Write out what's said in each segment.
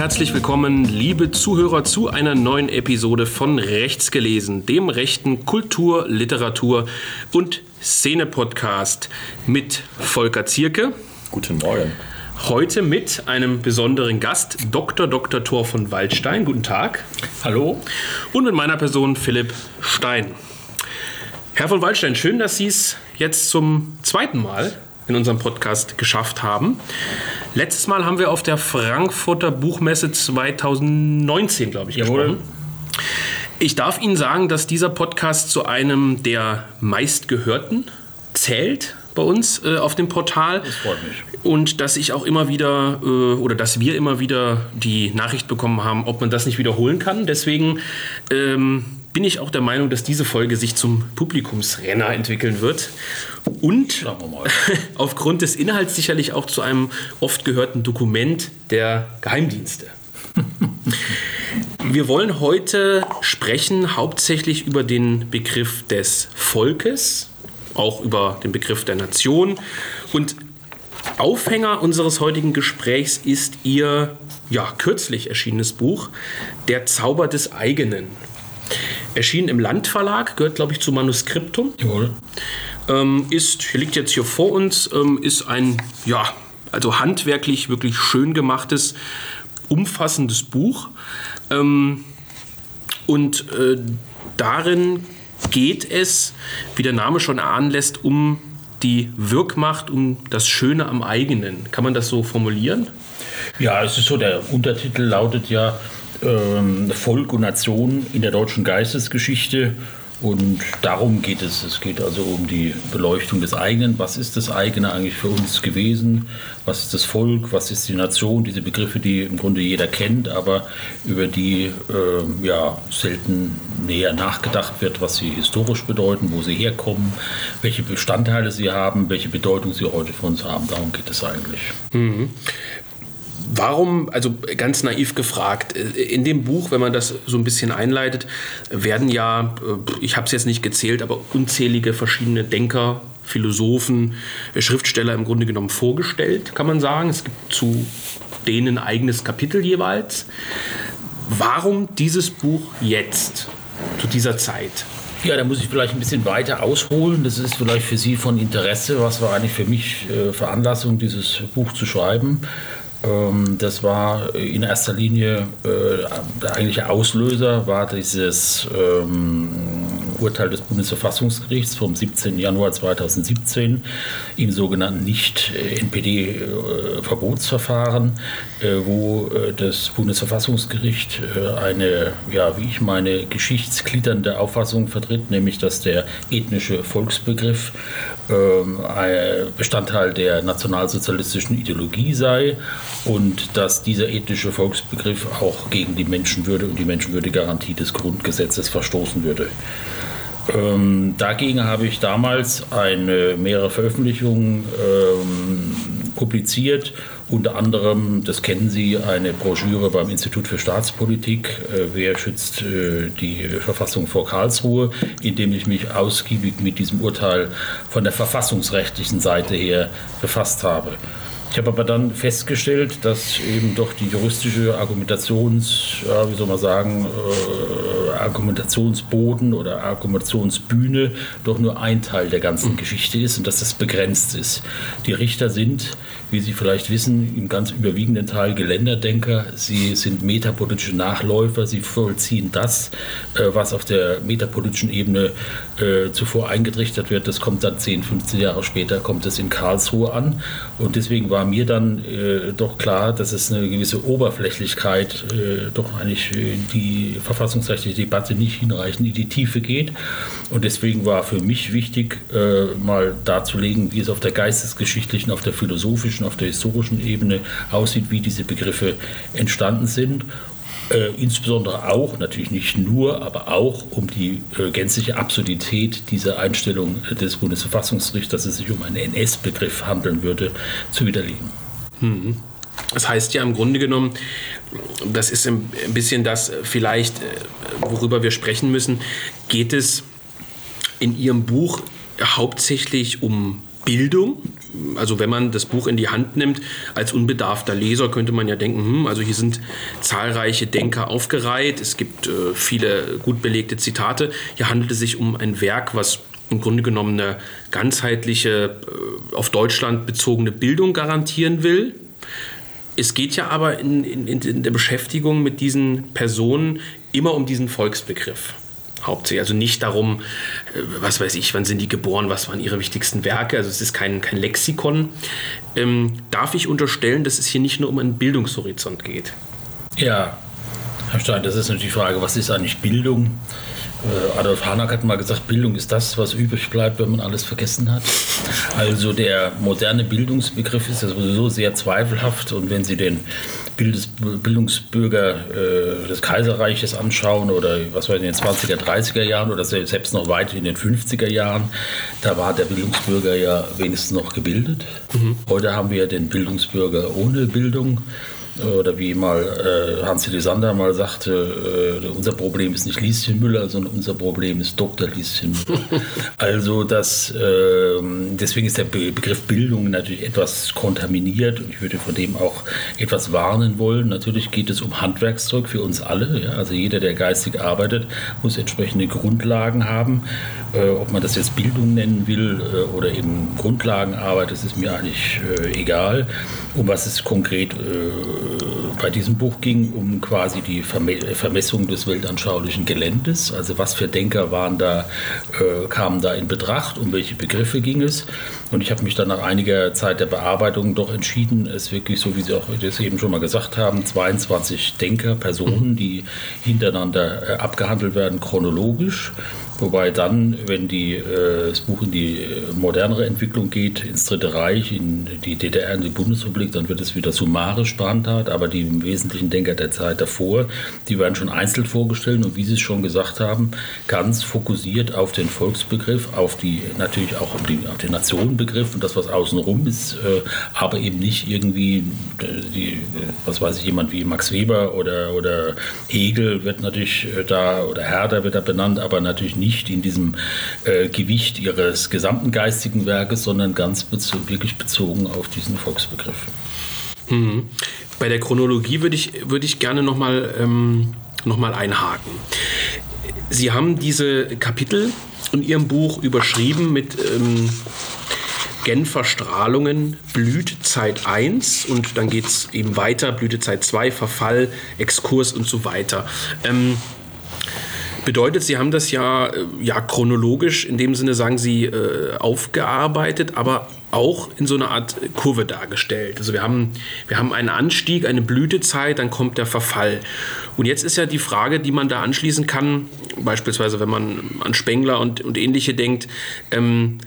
herzlich willkommen, liebe Zuhörer, zu einer neuen Episode von Rechts gelesen, dem rechten Kultur-, Literatur- und Szene-Podcast mit Volker Zierke. Guten Morgen. Heute mit einem besonderen Gast, Dr. Dr. Thor von Waldstein. Guten Tag. Hallo. Und mit meiner Person Philipp Stein. Herr von Waldstein, schön, dass Sie es jetzt zum zweiten Mal in unserem Podcast geschafft haben. Letztes Mal haben wir auf der Frankfurter Buchmesse 2019, glaube ich, Jawohl. gesprochen. Ich darf Ihnen sagen, dass dieser Podcast zu einem der meistgehörten zählt bei uns äh, auf dem Portal. Das freut mich. Und dass ich auch immer wieder äh, oder dass wir immer wieder die Nachricht bekommen haben, ob man das nicht wiederholen kann. Deswegen ähm, bin ich auch der Meinung, dass diese Folge sich zum Publikumsrenner entwickeln wird. Und wir aufgrund des Inhalts sicherlich auch zu einem oft gehörten Dokument der Geheimdienste. Wir wollen heute sprechen hauptsächlich über den Begriff des Volkes, auch über den Begriff der Nation. Und Aufhänger unseres heutigen Gesprächs ist Ihr ja, kürzlich erschienenes Buch Der Zauber des eigenen. Erschienen im Landverlag, gehört glaube ich zu Manuskriptum Jawohl. ähm, ist, liegt jetzt hier vor uns, ähm, ist ein, ja, also handwerklich wirklich schön gemachtes, umfassendes Buch. Ähm, und äh, darin geht es, wie der Name schon erahnen lässt, um die Wirkmacht, um das Schöne am eigenen. Kann man das so formulieren? Ja, es ist so, der Untertitel lautet ja ähm, Volk und Nation in der deutschen Geistesgeschichte. Und darum geht es. Es geht also um die Beleuchtung des eigenen. Was ist das eigene eigentlich für uns gewesen? Was ist das Volk? Was ist die Nation? Diese Begriffe, die im Grunde jeder kennt, aber über die ähm, ja, selten näher nachgedacht wird, was sie historisch bedeuten, wo sie herkommen, welche Bestandteile sie haben, welche Bedeutung sie heute für uns haben. Darum geht es eigentlich. Warum, also ganz naiv gefragt, äh, in dem Buch, wenn man das so ein bisschen einleitet, werden ja, äh, ich habe es jetzt nicht gezählt, aber unzählige verschiedene Denker, Philosophen, äh, Schriftsteller im Grunde genommen vorgestellt, kann man sagen. Es gibt zu denen ein eigenes Kapitel jeweils. Warum dieses Buch jetzt, zu dieser Zeit? Ja, da muss ich vielleicht ein bisschen weiter ausholen. Das ist vielleicht für Sie von Interesse. Was war eigentlich für mich Veranlassung, dieses Buch zu schreiben? Ähm, das war in erster Linie äh, der eigentliche Auslöser, war dieses ähm, Urteil des Bundesverfassungsgerichts vom 17. Januar 2017 im sogenannten Nicht-NPD-Verbotsverfahren, äh, wo äh, das Bundesverfassungsgericht äh, eine, ja, wie ich meine, geschichtsgliedernde Auffassung vertritt, nämlich dass der ethnische Volksbegriff Bestandteil der nationalsozialistischen Ideologie sei und dass dieser ethnische Volksbegriff auch gegen die Menschenwürde und die Menschenwürdegarantie des Grundgesetzes verstoßen würde. Ähm, dagegen habe ich damals eine, mehrere Veröffentlichungen ähm, publiziert, unter anderem, das kennen Sie, eine Broschüre beim Institut für Staatspolitik, äh, Wer schützt äh, die Verfassung vor Karlsruhe, in dem ich mich ausgiebig mit diesem Urteil von der verfassungsrechtlichen Seite her befasst habe. Ich habe aber dann festgestellt, dass eben doch die juristische Argumentations, ja, wie soll man sagen, äh, Argumentationsboden oder Argumentationsbühne doch nur ein Teil der ganzen Geschichte ist und dass das begrenzt ist. Die Richter sind, wie Sie vielleicht wissen, im ganz überwiegenden Teil Geländerdenker. Sie sind metapolitische Nachläufer. Sie vollziehen das, äh, was auf der metapolitischen Ebene äh, zuvor eingetrichtert wird. Das kommt dann 10, 15 Jahre später, kommt es in Karlsruhe an. Und deswegen war mir dann äh, doch klar, dass es eine gewisse Oberflächlichkeit äh, doch eigentlich in die verfassungsrechtliche Debatte nicht hinreichend in die Tiefe geht. Und deswegen war für mich wichtig, äh, mal darzulegen, wie es auf der geistesgeschichtlichen, auf der philosophischen, auf der historischen Ebene aussieht, wie diese Begriffe entstanden sind. Äh, insbesondere auch, natürlich nicht nur, aber auch um die äh, gänzliche Absurdität dieser Einstellung des Bundesverfassungsgerichts, dass es sich um einen NS-Begriff handeln würde, zu widerlegen. Das heißt ja im Grunde genommen, das ist ein bisschen das vielleicht, äh, worüber wir sprechen müssen, geht es in Ihrem Buch hauptsächlich um Bildung also wenn man das Buch in die Hand nimmt, als unbedarfter Leser könnte man ja denken, hm, also hier sind zahlreiche Denker aufgereiht, es gibt äh, viele gut belegte Zitate. Hier handelt es sich um ein Werk, was im Grunde genommen eine ganzheitliche, äh, auf Deutschland bezogene Bildung garantieren will. Es geht ja aber in, in, in der Beschäftigung mit diesen Personen immer um diesen Volksbegriff hauptsächlich. Also nicht darum, äh, was weiß ich, wann sind die geboren, was waren ihre wichtigsten Werke. Also es ist kein, kein Lexikon. Ähm, darf ich unterstellen, dass es hier nicht nur um einen Bildungshorizont geht? Ja, Herr Stein, das ist natürlich die Frage, was ist eigentlich Bildung? Äh, Adolf Hanak hat mal gesagt, Bildung ist das, was übrig bleibt, wenn man alles vergessen hat. Also der moderne Bildungsbegriff ist ja sowieso sehr zweifelhaft und wenn Sie den Bildungsbürger äh, des Kaiserreiches anschauen oder was war in den 20er, 30er Jahren oder selbst noch weit in den 50er Jahren, da war der Bildungsbürger ja wenigstens noch gebildet. Mhm. Heute haben wir den Bildungsbürger ohne Bildung oder wie mal äh, Hans Sander mal sagte, äh, unser Problem ist nicht Lieschen Müller, sondern unser Problem ist Dr. Lieschen Müller. also das, äh, deswegen ist der Be Begriff Bildung natürlich etwas kontaminiert und ich würde von dem auch etwas warnen wollen. Natürlich geht es um Handwerkszeug für uns alle. Ja? Also jeder, der geistig arbeitet, muss entsprechende Grundlagen haben. Äh, ob man das jetzt Bildung nennen will äh, oder eben Grundlagenarbeit, das ist mir eigentlich äh, egal. Um was es konkret bei diesem Buch ging, um quasi die Vermessung des weltanschaulichen Geländes. Also was für Denker waren da, kamen da in Betracht, um welche Begriffe ging es. Und ich habe mich dann nach einiger Zeit der Bearbeitung doch entschieden, es wirklich, so wie Sie auch das eben schon mal gesagt haben, 22 Denker, Personen, die hintereinander abgehandelt werden, chronologisch Wobei dann, wenn die, äh, das Buch in die äh, modernere Entwicklung geht, ins Dritte Reich, in die DDR, in die Bundesrepublik, dann wird es wieder summarisch behandelt. Aber die wesentlichen Denker der Zeit davor, die werden schon einzeln vorgestellt und wie Sie es schon gesagt haben, ganz fokussiert auf den Volksbegriff, auf die natürlich auch auf, die, auf den Nationenbegriff und das, was außenrum ist, äh, aber eben nicht irgendwie, äh, die, was weiß ich, jemand wie Max Weber oder, oder Hegel wird natürlich da, oder Herder wird da benannt, aber natürlich nicht nicht in diesem äh, Gewicht ihres gesamten geistigen Werkes, sondern ganz bezo wirklich bezogen auf diesen Volksbegriff. Mhm. Bei der Chronologie würde ich, würde ich gerne nochmal ähm, noch einhaken. Sie haben diese Kapitel in Ihrem Buch überschrieben mit ähm, Genfer Strahlungen, Blütezeit 1 und dann geht es eben weiter, Blütezeit 2, Verfall, Exkurs und so weiter. Ähm, Bedeutet, Sie haben das ja, äh, ja chronologisch, in dem Sinne sagen Sie, äh, aufgearbeitet, aber auch in so einer Art Kurve dargestellt. Also wir haben, wir haben einen Anstieg, eine Blütezeit, dann kommt der Verfall. Und jetzt ist ja die Frage, die man da anschließen kann, beispielsweise wenn man an Spengler und, und ähnliche denkt, ähm,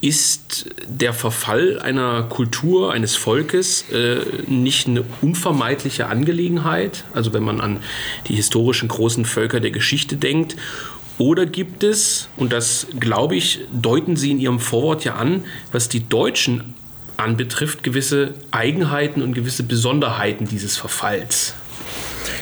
ist der Verfall einer Kultur, eines Volkes äh, nicht eine unvermeidliche Angelegenheit? Also wenn man an die historischen großen Völker der Geschichte denkt. Oder gibt es, und das glaube ich, deuten Sie in Ihrem Vorwort ja an, was die Deutschen anbetrifft, gewisse Eigenheiten und gewisse Besonderheiten dieses Verfalls?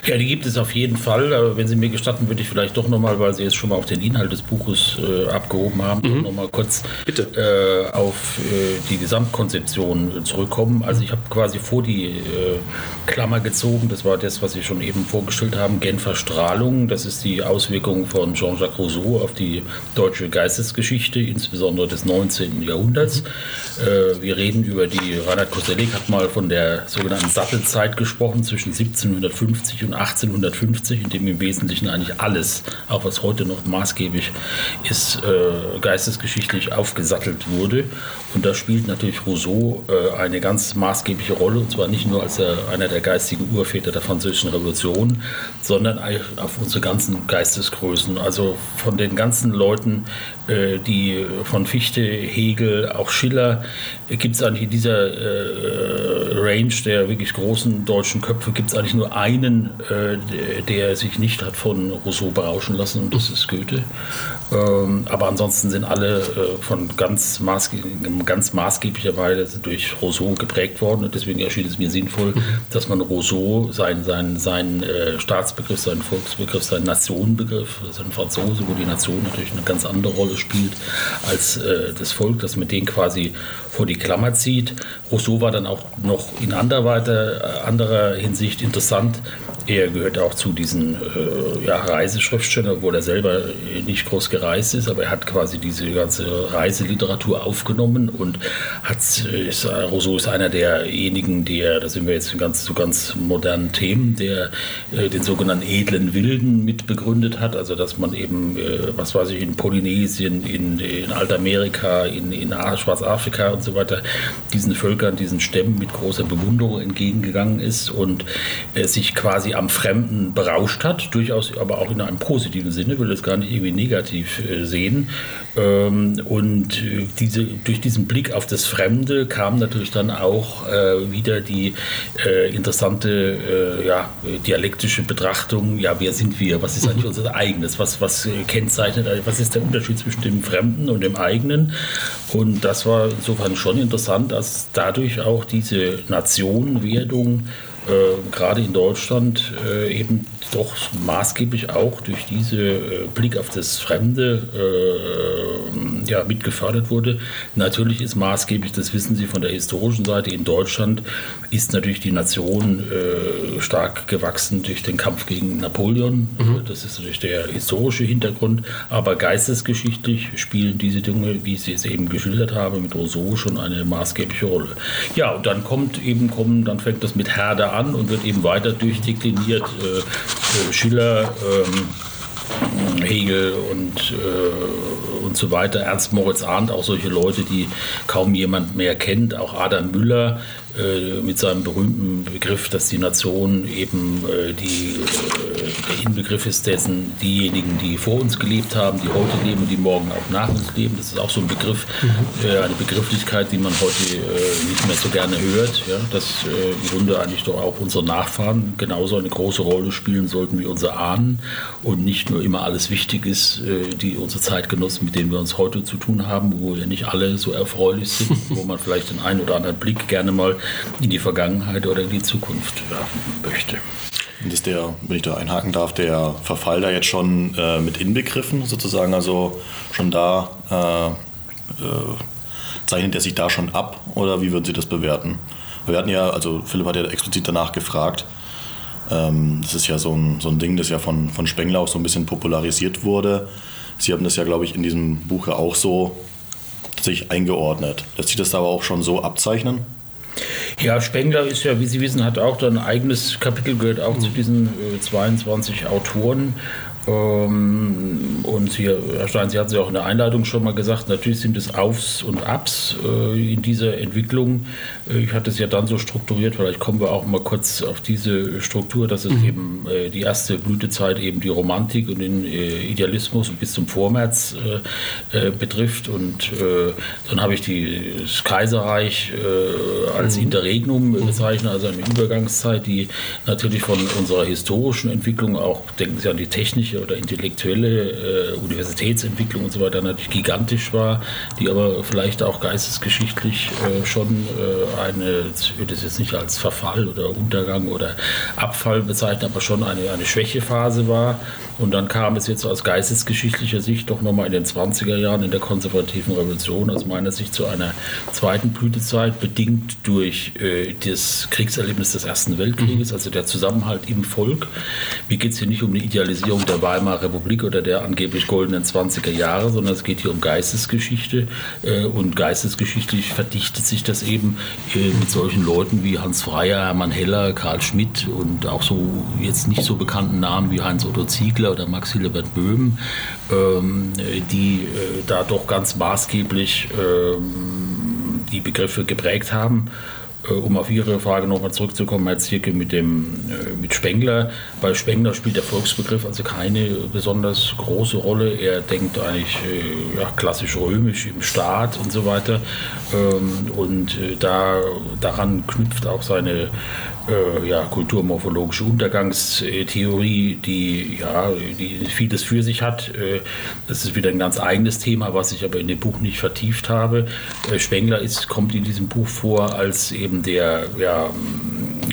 Ja, die gibt es auf jeden Fall. Aber wenn Sie mir gestatten, würde ich vielleicht doch nochmal, weil Sie jetzt schon mal auf den Inhalt des Buches äh, abgehoben haben, mhm. nochmal kurz äh, auf äh, die Gesamtkonzeption zurückkommen. Also ich habe quasi vor die äh, Klammer gezogen. Das war das, was Sie schon eben vorgestellt haben, Genfer Strahlung. Das ist die Auswirkung von Jean-Jacques Rousseau auf die deutsche Geistesgeschichte, insbesondere des 19. Jahrhunderts. Äh, wir reden über die, Reinhard Koselleck hat mal von der sogenannten Sattelzeit gesprochen zwischen 1750 und 1850, in dem im Wesentlichen eigentlich alles, auch was heute noch maßgeblich ist, äh, geistesgeschichtlich aufgesattelt wurde. Und da spielt natürlich Rousseau äh, eine ganz maßgebliche Rolle, und zwar nicht nur als er, einer der geistigen Urväter der Französischen Revolution, sondern auf unsere ganzen Geistesgrößen. Also von den ganzen Leuten, die von Fichte, Hegel, auch Schiller, äh, gibt es eigentlich in dieser äh, Range der wirklich großen deutschen Köpfe, gibt es eigentlich nur einen, äh, der sich nicht hat von Rousseau berauschen lassen, und das ist Goethe. Ähm, aber ansonsten sind alle äh, von ganz, maßge ganz maßgeblicher Weise durch Rousseau geprägt worden. Und deswegen erschien es mir sinnvoll, mhm. dass man Rousseau, seinen sein, sein, äh, Staatsbegriff, seinen Volksbegriff, seinen Nationenbegriff, sein Franzose, wo die Nation natürlich eine ganz andere Rolle spielt als äh, das Volk, dass man den quasi vor die Klammer zieht. Rousseau war dann auch noch in anderer, anderer Hinsicht interessant. Er gehört auch zu diesen äh, ja, Reiseschriftstellern, obwohl er selber nicht groß gereist ist, aber er hat quasi diese ganze Reiseliteratur aufgenommen und hat, ist, Rousseau ist einer derjenigen, der, da sind wir jetzt ganz, zu ganz modernen Themen, der äh, den sogenannten edlen Wilden mitbegründet hat, also dass man eben, äh, was weiß ich, in Polynesien, in, in Altamerika, in, in Schwarzafrika und so weiter, diesen Völkern, diesen Stämmen mit großer Bewunderung entgegengegangen ist und äh, sich quasi am Fremden berauscht hat, durchaus aber auch in einem positiven Sinne, will das gar nicht irgendwie negativ äh, sehen. Ähm, und äh, diese, durch diesen Blick auf das Fremde kam natürlich dann auch äh, wieder die äh, interessante ja, dialektische Betrachtung, ja, wer sind wir, was ist eigentlich mhm. unser eigenes, was, was kennzeichnet, was ist der Unterschied zwischen dem Fremden und dem eigenen. Und das war insofern schon interessant, dass dadurch auch diese Nationenwerdung äh, gerade in Deutschland äh, eben doch maßgeblich auch durch diesen äh, Blick auf das Fremde äh, ja, mitgefördert wurde. Natürlich ist maßgeblich, das wissen Sie von der historischen Seite, in Deutschland ist natürlich die Nation äh, stark gewachsen durch den Kampf gegen Napoleon. Mhm. Das ist natürlich der historische Hintergrund, aber geistesgeschichtlich spielen diese Dinge, wie Sie es eben geschildert haben, mit Rousseau schon eine maßgebliche Rolle. Ja, und dann kommt eben, kommen, dann fängt das mit Herder an und wird eben weiter durchdekliniert. Äh, äh, Schiller, ähm, Hegel und, äh, und so weiter, Ernst Moritz Arndt, auch solche Leute, die kaum jemand mehr kennt, auch Adam Müller, mit seinem berühmten Begriff, dass die Nation eben äh, die, äh, der Inbegriff ist dessen diejenigen, die vor uns gelebt haben, die heute leben und die morgen auch nach uns leben. Das ist auch so ein Begriff, mhm. eine Begrifflichkeit, die man heute nicht mehr so gerne hört. Ja? Dass im Grunde eigentlich doch auch unsere Nachfahren genauso eine große Rolle spielen sollten wie unsere Ahnen und nicht nur immer alles wichtig ist, die unsere Zeitgenossen, mit denen wir uns heute zu tun haben, wo ja nicht alle so erfreulich sind, wo man vielleicht den einen oder anderen Blick gerne mal in die Vergangenheit oder in die Zukunft werfen möchte. Und ist der, wenn ich da einhaken darf, der Verfall da jetzt schon äh, mit inbegriffen, sozusagen, also schon da äh, äh, zeichnet er sich da schon ab oder wie würden Sie das bewerten? Wir hatten ja, also Philipp hat ja explizit danach gefragt. Ähm, das ist ja so ein, so ein Ding, das ja von, von Spengler auch so ein bisschen popularisiert wurde. Sie haben das ja, glaube ich, in diesem Buch ja auch so sich eingeordnet. Lässt sich das aber auch schon so abzeichnen? Ja, Spengler ist ja, wie Sie wissen, hat auch ein eigenes Kapitel, gehört auch mhm. zu diesen äh, 22 Autoren. Ähm, und Sie, Herr Stein, Sie hatten es ja auch in der Einleitung schon mal gesagt, natürlich sind es Aufs und Abs äh, in dieser Entwicklung. Äh, ich hatte es ja dann so strukturiert, vielleicht kommen wir auch mal kurz auf diese Struktur, dass es mhm. eben äh, die erste Blütezeit eben die Romantik und den Idealismus bis zum Vormärz betrifft. Und dann habe ich die, das Kaiserreich als mhm. Interregnum mhm. bezeichnet, also eine Übergangszeit, die natürlich von unserer historischen Entwicklung auch, denken Sie an die technische oder intellektuelle äh, Universitätsentwicklung und so weiter natürlich gigantisch war, die aber vielleicht auch geistesgeschichtlich äh, schon äh, eine, ich würde es jetzt nicht als Verfall oder Untergang oder Abfall bezeichnen, aber schon eine, eine Schwächephase war. Und dann kam es jetzt aus geistesgeschichtlicher Sicht doch nochmal in den 20er Jahren in der konservativen Revolution aus meiner Sicht zu einer zweiten Blütezeit, bedingt durch äh, das Kriegserlebnis des Ersten Weltkrieges, mhm. also der Zusammenhalt im Volk. Mir geht es hier nicht um eine Idealisierung der Weimarer Republik oder der angeblich goldenen 20er Jahre, sondern es geht hier um Geistesgeschichte. Äh, und geistesgeschichtlich verdichtet sich das eben äh, mit solchen Leuten wie Hans Freier, Hermann Heller, Karl Schmidt und auch so jetzt nicht so bekannten Namen wie Heinz Otto Ziegler oder Max Hilbert Böhm, ähm, die äh, da doch ganz maßgeblich ähm, die Begriffe geprägt haben. Äh, um auf Ihre Frage nochmal zurückzukommen, Herr Zirke, mit, dem, äh, mit Spengler. Bei Spengler spielt der Volksbegriff also keine besonders große Rolle. Er denkt eigentlich äh, ja, klassisch römisch im Staat und so weiter. Ähm, und da, daran knüpft auch seine äh, ja, kulturmorphologische Untergangstheorie, die ja die vieles für sich hat. Äh, das ist wieder ein ganz eigenes Thema, was ich aber in dem Buch nicht vertieft habe. Äh, Spengler ist, kommt in diesem Buch vor als eben der ja,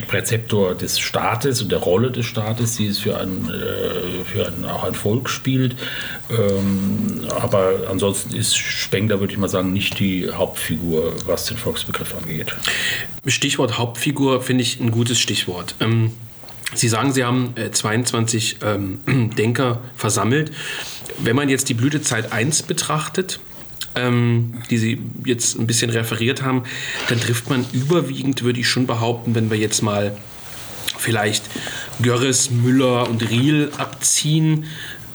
Präzeptor des Staates und der Rolle des Staates, die es für ein, äh, für ein, auch ein Volk spielt. Ähm, aber ansonsten ist Spengler, würde ich mal sagen, nicht die Hauptfigur, was den Volksbegriff angeht. Stichwort Hauptfigur finde ich ein gutes Stichwort. Ähm, Sie sagen, Sie haben 22 äh, ähm, Denker versammelt. Wenn man jetzt die Blütezeit 1 betrachtet, ähm, die Sie jetzt ein bisschen referiert haben, dann trifft man überwiegend, würde ich schon behaupten, wenn wir jetzt mal vielleicht Görres, Müller und Riel abziehen,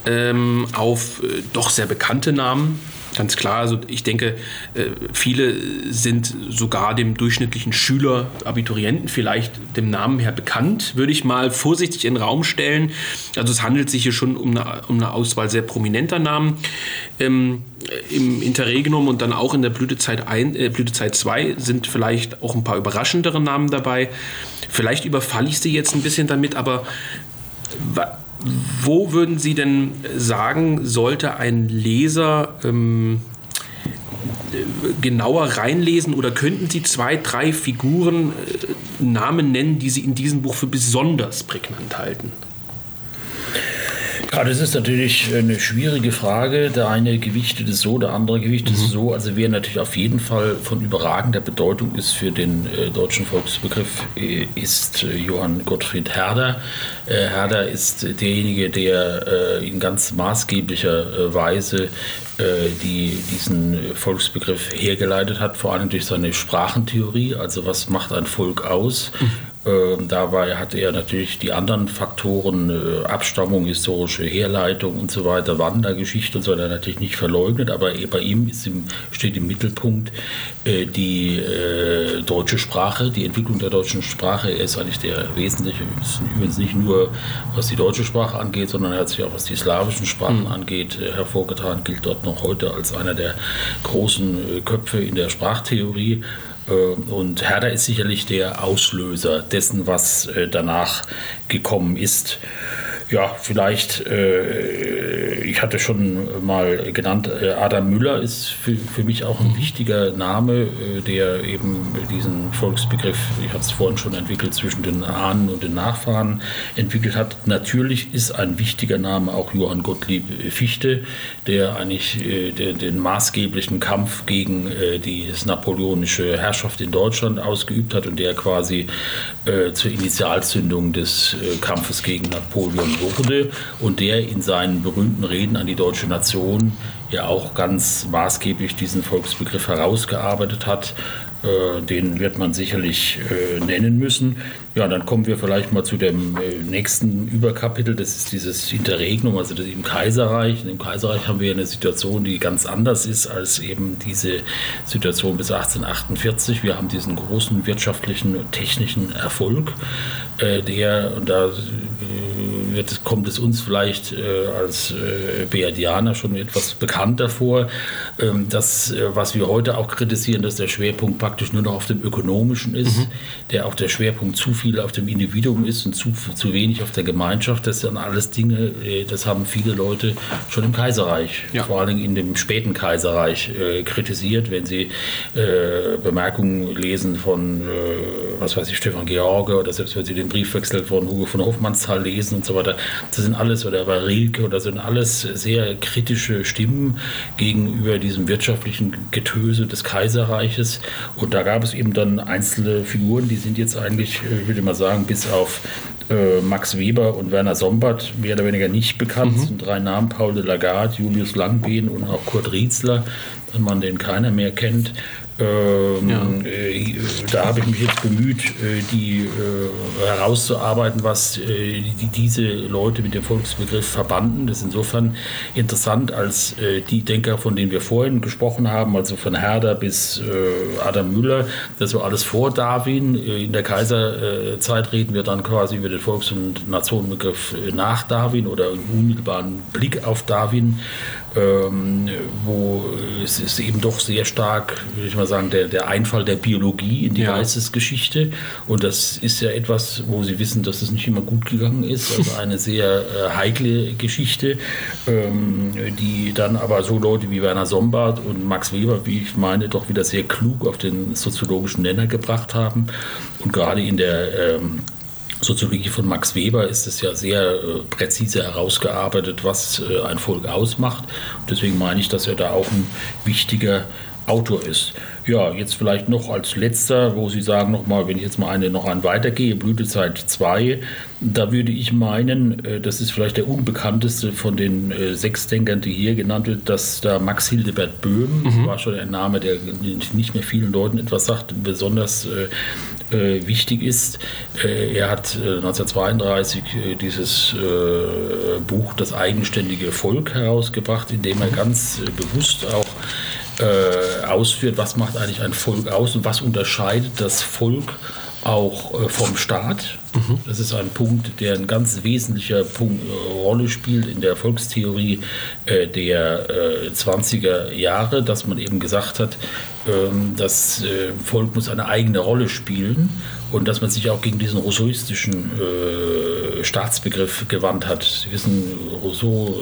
ähm, auf äh, doch sehr bekannte Namen. Ganz klar, also ich denke, äh, viele sind sogar dem durchschnittlichen Schüler, Abiturienten vielleicht dem Namen her bekannt, würde ich mal vorsichtig in den Raum stellen. Also es handelt sich hier schon um eine, um eine Auswahl sehr prominenter Namen. Ähm, Im Interregnum und dann auch in der Blütezeit, ein, äh, Blütezeit 2 sind vielleicht auch ein paar überraschendere Namen dabei. Vielleicht überfalle ich Sie jetzt ein bisschen damit, aber wo würden Sie denn sagen, sollte ein Leser ähm, genauer reinlesen oder könnten Sie zwei, drei Figuren äh, Namen nennen, die Sie in diesem Buch für besonders prägnant halten? Ja, das ist natürlich eine schwierige Frage. Der eine gewichtet es so, der andere gewichtet mhm. es so. Also wer natürlich auf jeden Fall von überragender Bedeutung ist für den äh, deutschen Volksbegriff, äh, ist äh, Johann Gottfried Herder. Äh, Herder ist derjenige, der äh, in ganz maßgeblicher äh, Weise die diesen Volksbegriff hergeleitet hat, vor allem durch seine Sprachentheorie, also was macht ein Volk aus. Ähm, dabei hat er natürlich die anderen Faktoren, äh, Abstammung, historische Herleitung und so weiter, Wandergeschichte und so weiter natürlich nicht verleugnet, aber bei ihm im, steht im Mittelpunkt äh, die äh, deutsche Sprache, die Entwicklung der deutschen Sprache. Er ist eigentlich der wesentliche, übrigens nicht nur was die deutsche Sprache angeht, sondern er hat sich auch was die slawischen Sprachen mhm. angeht hervorgetan, gilt dort noch heute als einer der großen Köpfe in der Sprachtheorie. Äh, und Herder ist sicherlich der Auslöser dessen, was äh, danach gekommen ist ja, vielleicht, äh, ich hatte schon mal genannt, äh, Adam Müller ist für, für mich auch ein wichtiger Name, äh, der eben diesen Volksbegriff, ich habe es vorhin schon entwickelt, zwischen den Ahnen und den Nachfahren entwickelt hat. Natürlich ist ein wichtiger Name auch Johann Gottlieb Fichte, der eigentlich äh, der, den maßgeblichen Kampf gegen äh, die napoleonische Herrschaft in Deutschland ausgeübt hat und der quasi äh, zur Initialzündung des Kampfes gegen Napoleon wurde und der in seinen berühmten Reden an die deutsche Nation ja auch ganz maßgeblich diesen Volksbegriff herausgearbeitet hat. Äh, den wird man sicherlich äh, nennen müssen. Ja, dann kommen wir vielleicht mal zu dem äh, nächsten Überkapitel. Das ist dieses Interregnum, also das im Kaiserreich. Im Kaiserreich haben wir eine Situation, die ganz anders ist als eben diese Situation bis 1848. Wir haben diesen großen wirtschaftlichen, technischen Erfolg, der, und da wird, kommt es uns vielleicht als Beadianer schon etwas bekannter vor, ähm, dass, was wir heute auch kritisieren, dass der Schwerpunkt praktisch nur noch auf dem Ökonomischen ist, mhm. der auch der Schwerpunkt zu viel auf dem Individuum ist und zu, zu wenig auf der Gemeinschaft. Das sind alles Dinge, äh, das haben viele Leute schon im Kaiserreich, ja. vor allem in dem späten Kaiserreich, äh, kritisiert, wenn sie äh, Bemerkungen lesen von, äh, was weiß ich, Stefan George oder selbst wenn sie den Briefwechsel von Hugo von Hofmannsthal lesen und so weiter. Das sind alles, oder bei Rilke, oder sind alles sehr kritische Stimmen gegenüber diesem wirtschaftlichen Getöse des Kaiserreiches. Und da gab es eben dann einzelne Figuren, die sind jetzt eigentlich, äh, würde mal sagen, bis auf äh, Max Weber und Werner Sombart mehr oder weniger nicht bekannt. Mhm. Das sind drei Namen, Paul de Lagarde, Julius Langbehn und auch Kurt Rietzler, ein Mann, den keiner mehr kennt. Ähm, ja. äh, da habe ich mich jetzt bemüht, äh, die äh, herauszuarbeiten, was äh, die, diese Leute mit dem Volksbegriff verbanden. Das ist insofern interessant, als äh, die Denker, von denen wir vorhin gesprochen haben, also von Herder bis äh, Adam Müller, das war alles vor Darwin. in der Kaiserzeit reden wir dann quasi über den Volks- und Nationenbegriff nach Darwin oder im unmittelbaren Blick auf Darwin. Ähm, wo es ist eben doch sehr stark, würde ich mal sagen, der, der Einfall der Biologie in die ja. Geistesgeschichte. Und das ist ja etwas, wo Sie wissen, dass es nicht immer gut gegangen ist. Also eine sehr äh, heikle Geschichte, ähm, die dann aber so Leute wie Werner Sombart und Max Weber, wie ich meine, doch wieder sehr klug auf den soziologischen Nenner gebracht haben. Und gerade in der ähm, Soziologie von Max Weber ist es ja sehr äh, präzise herausgearbeitet, was äh, ein Volk ausmacht. Und deswegen meine ich, dass er da auch ein wichtiger Autor ist. Ja, jetzt vielleicht noch als letzter, wo Sie sagen nochmal, wenn ich jetzt mal eine noch an weitergehe, Blütezeit 2, da würde ich meinen, äh, das ist vielleicht der unbekannteste von den äh, sechs Denkern, die hier genannt wird, dass da Max Hildebert Böhm, mhm. war schon ein Name, der nicht mehr vielen Leuten etwas sagt, besonders äh, äh, wichtig ist. Äh, er hat 1932 äh, dieses Buch Das eigenständige Volk herausgebracht, in dem er ganz bewusst auch äh, ausführt, was macht eigentlich ein Volk aus und was unterscheidet das Volk auch äh, vom Staat. Mhm. Das ist ein Punkt, der ein ganz wesentlicher Punkt, äh, Rolle spielt in der Volkstheorie äh, der 20er äh, Jahre, dass man eben gesagt hat, ähm, das äh, Volk muss eine eigene Rolle spielen und dass man sich auch gegen diesen rousseauistischen Staatsbegriff gewandt hat. Sie wissen, Rousseau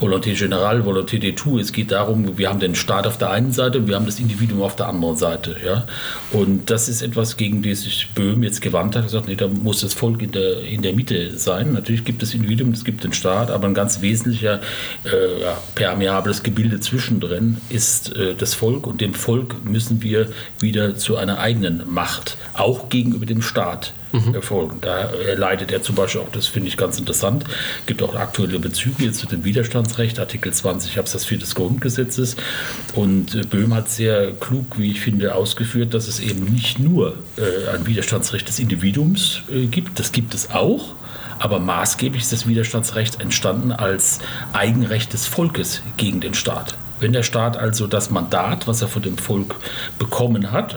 Volonté Générale, Volonté des Tout. Es geht darum, wir haben den Staat auf der einen Seite und wir haben das Individuum auf der anderen Seite. Ja? Und das ist etwas, gegen das sich Böhm jetzt gewandt hat. Er sagt, nee, da muss das Volk in der, in der Mitte sein. Natürlich gibt es Individuum, es gibt den Staat, aber ein ganz wesentlicher äh, ja, permeables Gebilde zwischendrin ist äh, das Volk und dem Volk müssen wir wieder zu einer eigenen Macht, auch gegenüber dem Staat mhm. erfolgen. Da leitet er zum Beispiel auch, das finde ich ganz interessant, gibt auch aktuelle Bezüge zu dem Widerstandsrecht, Artikel 20 Absatz 4 des Grundgesetzes. Und äh, Böhm hat sehr klug, wie ich finde, ausgeführt, dass es eben nicht nur äh, ein Widerstandsrecht des Individuums äh, gibt, das gibt es auch. Aber maßgeblich ist das Widerstandsrecht entstanden als Eigenrecht des Volkes gegen den Staat. Wenn der Staat also das Mandat, was er von dem Volk bekommen hat,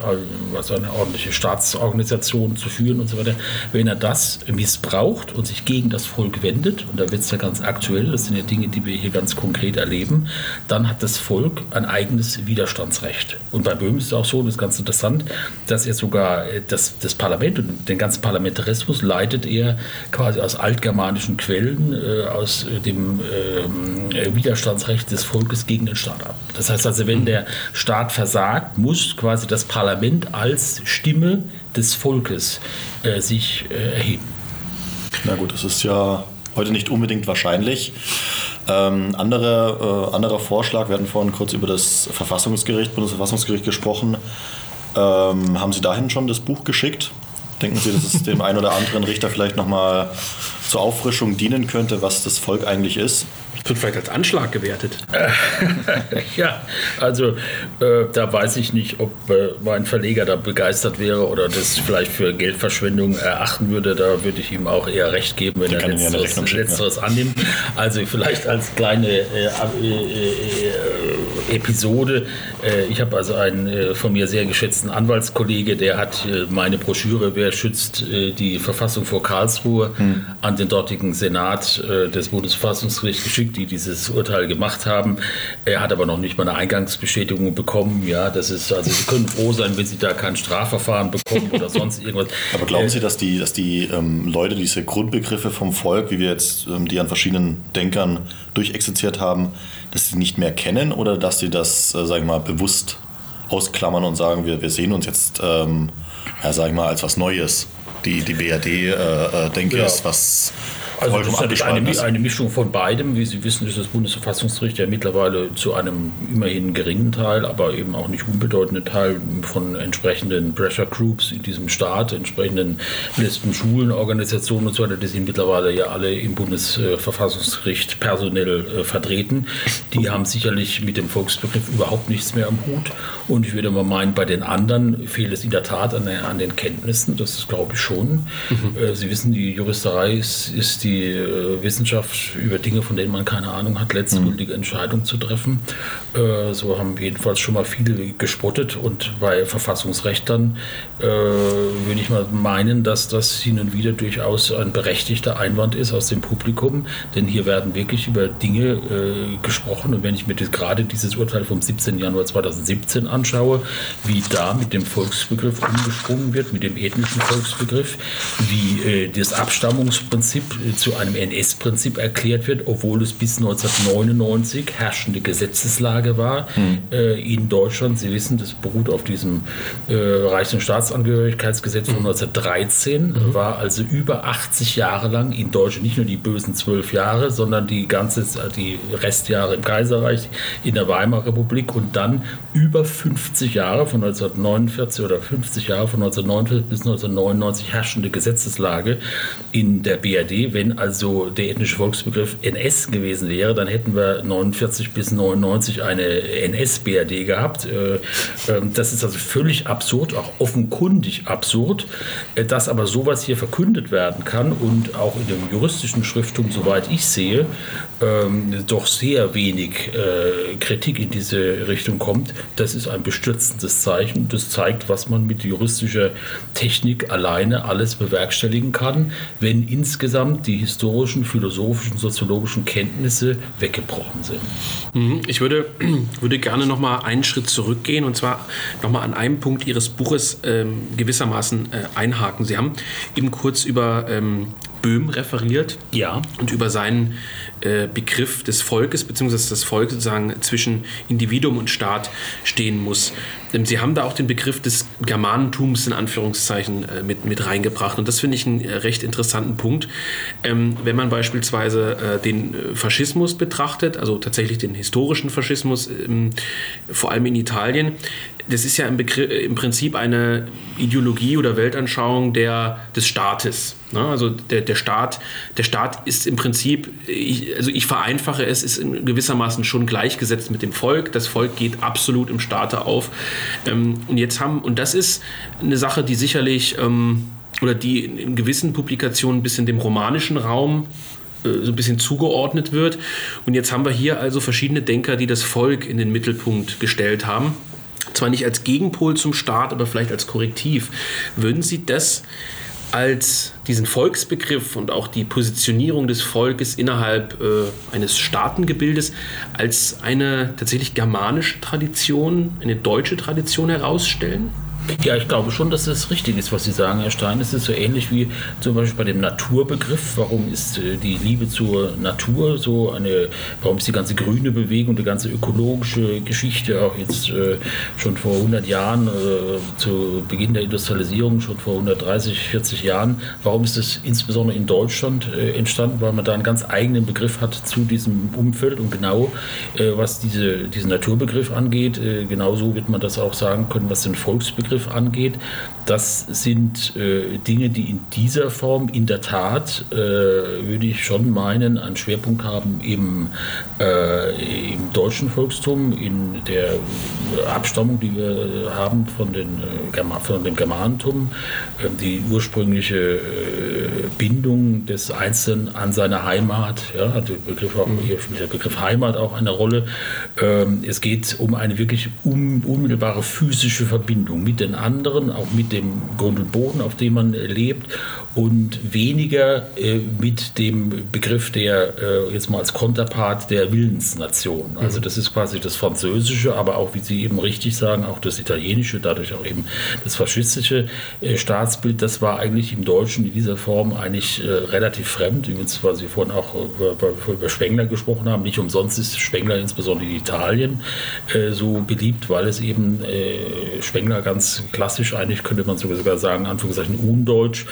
also eine ordentliche Staatsorganisation zu führen und so weiter, wenn er das missbraucht und sich gegen das Volk wendet, und da wird es ja ganz aktuell, das sind ja Dinge, die wir hier ganz konkret erleben, dann hat das Volk ein eigenes Widerstandsrecht. Und bei Böhm ist es auch so, das ist ganz interessant, dass er sogar das, das Parlament und den ganzen Parlamentarismus leitet er quasi aus altgermanischen Quellen, äh, aus dem äh, Widerstandsrecht des Volkes gegen den Staat Staat. Das heißt also, wenn der Staat versagt, muss quasi das Parlament als Stimme des Volkes äh, sich äh, erheben. Na gut, das ist ja heute nicht unbedingt wahrscheinlich. Ähm, andere, äh, anderer Vorschlag, wir hatten vorhin kurz über das Verfassungsgericht, Bundesverfassungsgericht gesprochen. Ähm, haben Sie dahin schon das Buch geschickt? Denken Sie, dass es dem einen oder anderen Richter vielleicht nochmal zur Auffrischung dienen könnte, was das Volk eigentlich ist? Wird vielleicht als Anschlag gewertet. ja, also äh, da weiß ich nicht, ob äh, mein Verleger da begeistert wäre oder das vielleicht für Geldverschwendung erachten würde. Da würde ich ihm auch eher recht geben, wenn er letzteres, schicken, letzteres ja. annimmt. Also vielleicht als kleine äh, äh, äh Episode. Äh, ich habe also einen von mir sehr geschätzten Anwaltskollege, der hat meine Broschüre Wer schützt die Verfassung vor Karlsruhe hm. an den dortigen Senat des Bundesverfassungsgerichts geschickt die dieses Urteil gemacht haben. Er hat aber noch nicht mal eine Eingangsbestätigung bekommen. Ja, das ist, also Sie können froh sein, wenn Sie da kein Strafverfahren bekommen oder sonst irgendwas. Aber glauben Sie, dass die, dass die ähm, Leute diese Grundbegriffe vom Volk, wie wir jetzt ähm, die an verschiedenen Denkern durchexerziert haben, dass sie nicht mehr kennen oder dass sie das, äh, sage ich mal, bewusst ausklammern und sagen, wir, wir sehen uns jetzt, ähm, ja, sage ich mal, als was Neues? Die, die BRD-Denke äh, äh, ja. ist was also das ist eine, eine, Mischung von beidem. Wie Sie wissen, ist das Bundesverfassungsgericht ja mittlerweile zu einem immerhin geringen Teil, aber eben auch nicht unbedeutenden Teil von entsprechenden Pressure Groups in diesem Staat, entsprechenden letzten Schulen, Organisationen und so weiter, die sind mittlerweile ja alle im Bundesverfassungsgericht personell äh, vertreten. Die haben sicherlich mit dem Volksbegriff überhaupt nichts mehr am Hut. Und ich würde mal meinen, bei den anderen fehlt es in der Tat an, an den Kenntnissen. Das glaube ich schon. Mhm. Äh, Sie wissen, die Juristerei ist, ist die die äh, Wissenschaft über Dinge, von denen man keine Ahnung hat, letztgültige Entscheidungen zu treffen. Äh, so haben jedenfalls schon mal viele gespottet und bei Verfassungsrechtlern äh, würde ich mal meinen, dass das hin und wieder durchaus ein berechtigter Einwand ist aus dem Publikum, denn hier werden wirklich über Dinge äh, gesprochen und wenn ich mir das, gerade dieses Urteil vom 17. Januar 2017 anschaue, wie da mit dem Volksbegriff umgesprungen wird, mit dem ethnischen Volksbegriff, wie äh, das Abstammungsprinzip äh, zu einem NS-Prinzip erklärt wird, obwohl es bis 1999 herrschende Gesetzeslage war hm. äh, in Deutschland. Sie wissen, das beruht auf diesem äh, Reichs- und Staatsangehörigkeitsgesetz von 1913, mhm. war also über 80 Jahre lang in Deutschland nicht nur die bösen zwölf Jahre, sondern die ganze die Restjahre im Kaiserreich, in der Weimarer Republik und dann über 50 Jahre von 1949 oder 50 Jahre von 1949 bis 1999 herrschende Gesetzeslage in der BRD. Wenn also der ethnische Volksbegriff NS gewesen wäre, dann hätten wir 49 bis 99 eine NS-BRD gehabt. Äh, ähm, das ist also völlig absurd, auch offenkundig absurd, äh, dass aber sowas hier verkündet werden kann und auch in dem juristischen Schrifttum, soweit ich sehe, ähm, doch sehr wenig äh, Kritik in diese Richtung kommt. Das ist ein bestürzendes Zeichen. Das zeigt, was man mit juristischer Technik alleine alles bewerkstelligen kann, wenn insgesamt die historischen, philosophischen, soziologischen Kenntnisse weggebrochen sind. Mhm. Ich würde, würde gerne noch mal einen Schritt zurückgehen und zwar noch mal an einem Punkt Ihres Buches ähm, gewissermaßen äh, einhaken. Sie haben eben kurz über ähm, Böhm referiert ja. und über seinen äh, Begriff des Volkes, beziehungsweise das Volk sozusagen zwischen Individuum und Staat stehen muss. Sie haben da auch den Begriff des Germanentums in Anführungszeichen äh, mit, mit reingebracht. Und das finde ich einen äh, recht interessanten Punkt. Ähm, wenn man beispielsweise äh, den Faschismus betrachtet, also tatsächlich den historischen Faschismus, ähm, vor allem in Italien, das ist ja im, Begriff, im Prinzip eine Ideologie oder Weltanschauung der, des Staates. Ne? Also der, der, Staat, der Staat ist im Prinzip, ich, also ich vereinfache es, ist gewissermaßen schon gleichgesetzt mit dem Volk. Das Volk geht absolut im Staate auf. Ähm, und jetzt haben, und das ist eine Sache, die sicherlich ähm, oder die in gewissen Publikationen ein bisschen dem romanischen Raum äh, so ein bisschen zugeordnet wird. Und jetzt haben wir hier also verschiedene Denker, die das Volk in den Mittelpunkt gestellt haben. Zwar nicht als Gegenpol zum Staat, aber vielleicht als Korrektiv. Würden Sie das als diesen Volksbegriff und auch die Positionierung des Volkes innerhalb äh, eines Staatengebildes als eine tatsächlich germanische Tradition, eine deutsche Tradition herausstellen? Ja, ich glaube schon, dass das richtig ist, was Sie sagen, Herr Stein. Es ist so ähnlich wie zum Beispiel bei dem Naturbegriff. Warum ist äh, die Liebe zur Natur so eine, warum ist die ganze grüne Bewegung, die ganze ökologische Geschichte auch jetzt äh, schon vor 100 Jahren, äh, zu Beginn der Industrialisierung, schon vor 130, 40 Jahren, warum ist das insbesondere in Deutschland entstanden? Weil man da einen ganz eigenen Begriff hat zu diesem Umfeld und genau was diese, diesen Naturbegriff angeht, genauso wird man das auch sagen können, was den Volksbegriff Begriff angeht. Das sind äh, Dinge, die in dieser Form in der Tat, äh, würde ich schon meinen, einen Schwerpunkt haben im, äh, im deutschen Volkstum, in der Abstammung, die wir haben von, den, äh, von dem Germanentum, ähm, die ursprüngliche äh, Bindung des Einzelnen an seine Heimat. Ja, der, Begriff auch, hier spielt der Begriff Heimat auch eine Rolle. Ähm, es geht um eine wirklich unmittelbare physische Verbindung mit den anderen, auch mit dem Grund und Boden, auf dem man lebt und weniger äh, mit dem Begriff der, äh, jetzt mal als Konterpart der Willensnation. Also mhm. das ist quasi das Französische, aber auch, wie Sie eben richtig sagen, auch das Italienische, dadurch auch eben das faschistische äh, Staatsbild, das war eigentlich im Deutschen in dieser Form eigentlich äh, relativ fremd. Übrigens, weil Sie vorhin auch über, über Spengler gesprochen haben, nicht umsonst ist Spengler insbesondere in Italien äh, so beliebt, weil es eben äh, Spengler ganz klassisch eigentlich, könnte man sogar sagen, Anführungszeichen undeutsch,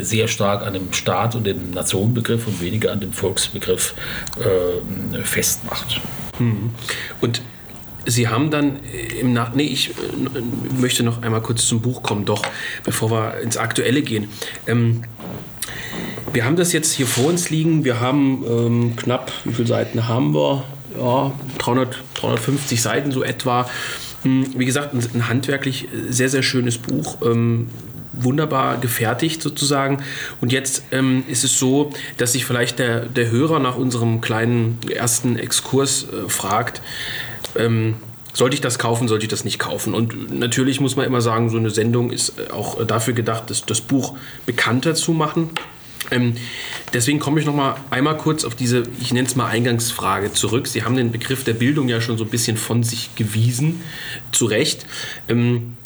sehr stark an dem Staat und dem Nationenbegriff und weniger an dem Volksbegriff äh, festmacht. Mhm. Und Sie haben dann im Nach... Nee, ich äh, möchte noch einmal kurz zum Buch kommen, doch, bevor wir ins Aktuelle gehen. Ähm, wir haben das jetzt hier vor uns liegen. Wir haben ähm, knapp, wie viele Seiten haben wir? Ja, 300, 350 Seiten so etwa. Hm, wie gesagt, ein, handwerklich sehr, sehr schönes Buch. Ähm, wunderbar gefertigt sozusagen. Und jetzt ähm, ist es so, dass sich vielleicht der, der Hörer nach unserem kleinen ersten Exkurs äh, fragt, ähm, sollte ich das kaufen, sollte ich das nicht kaufen? Und natürlich muss man immer sagen, so eine Sendung ist auch dafür gedacht, das, das Buch bekannter zu machen. Ähm, deswegen komme ich noch mal einmal kurz auf diese, ich nenne es mal Eingangsfrage zurück. Sie haben den Begriff der Bildung ja schon so ein bisschen von sich gewiesen, zu Recht. Ähm,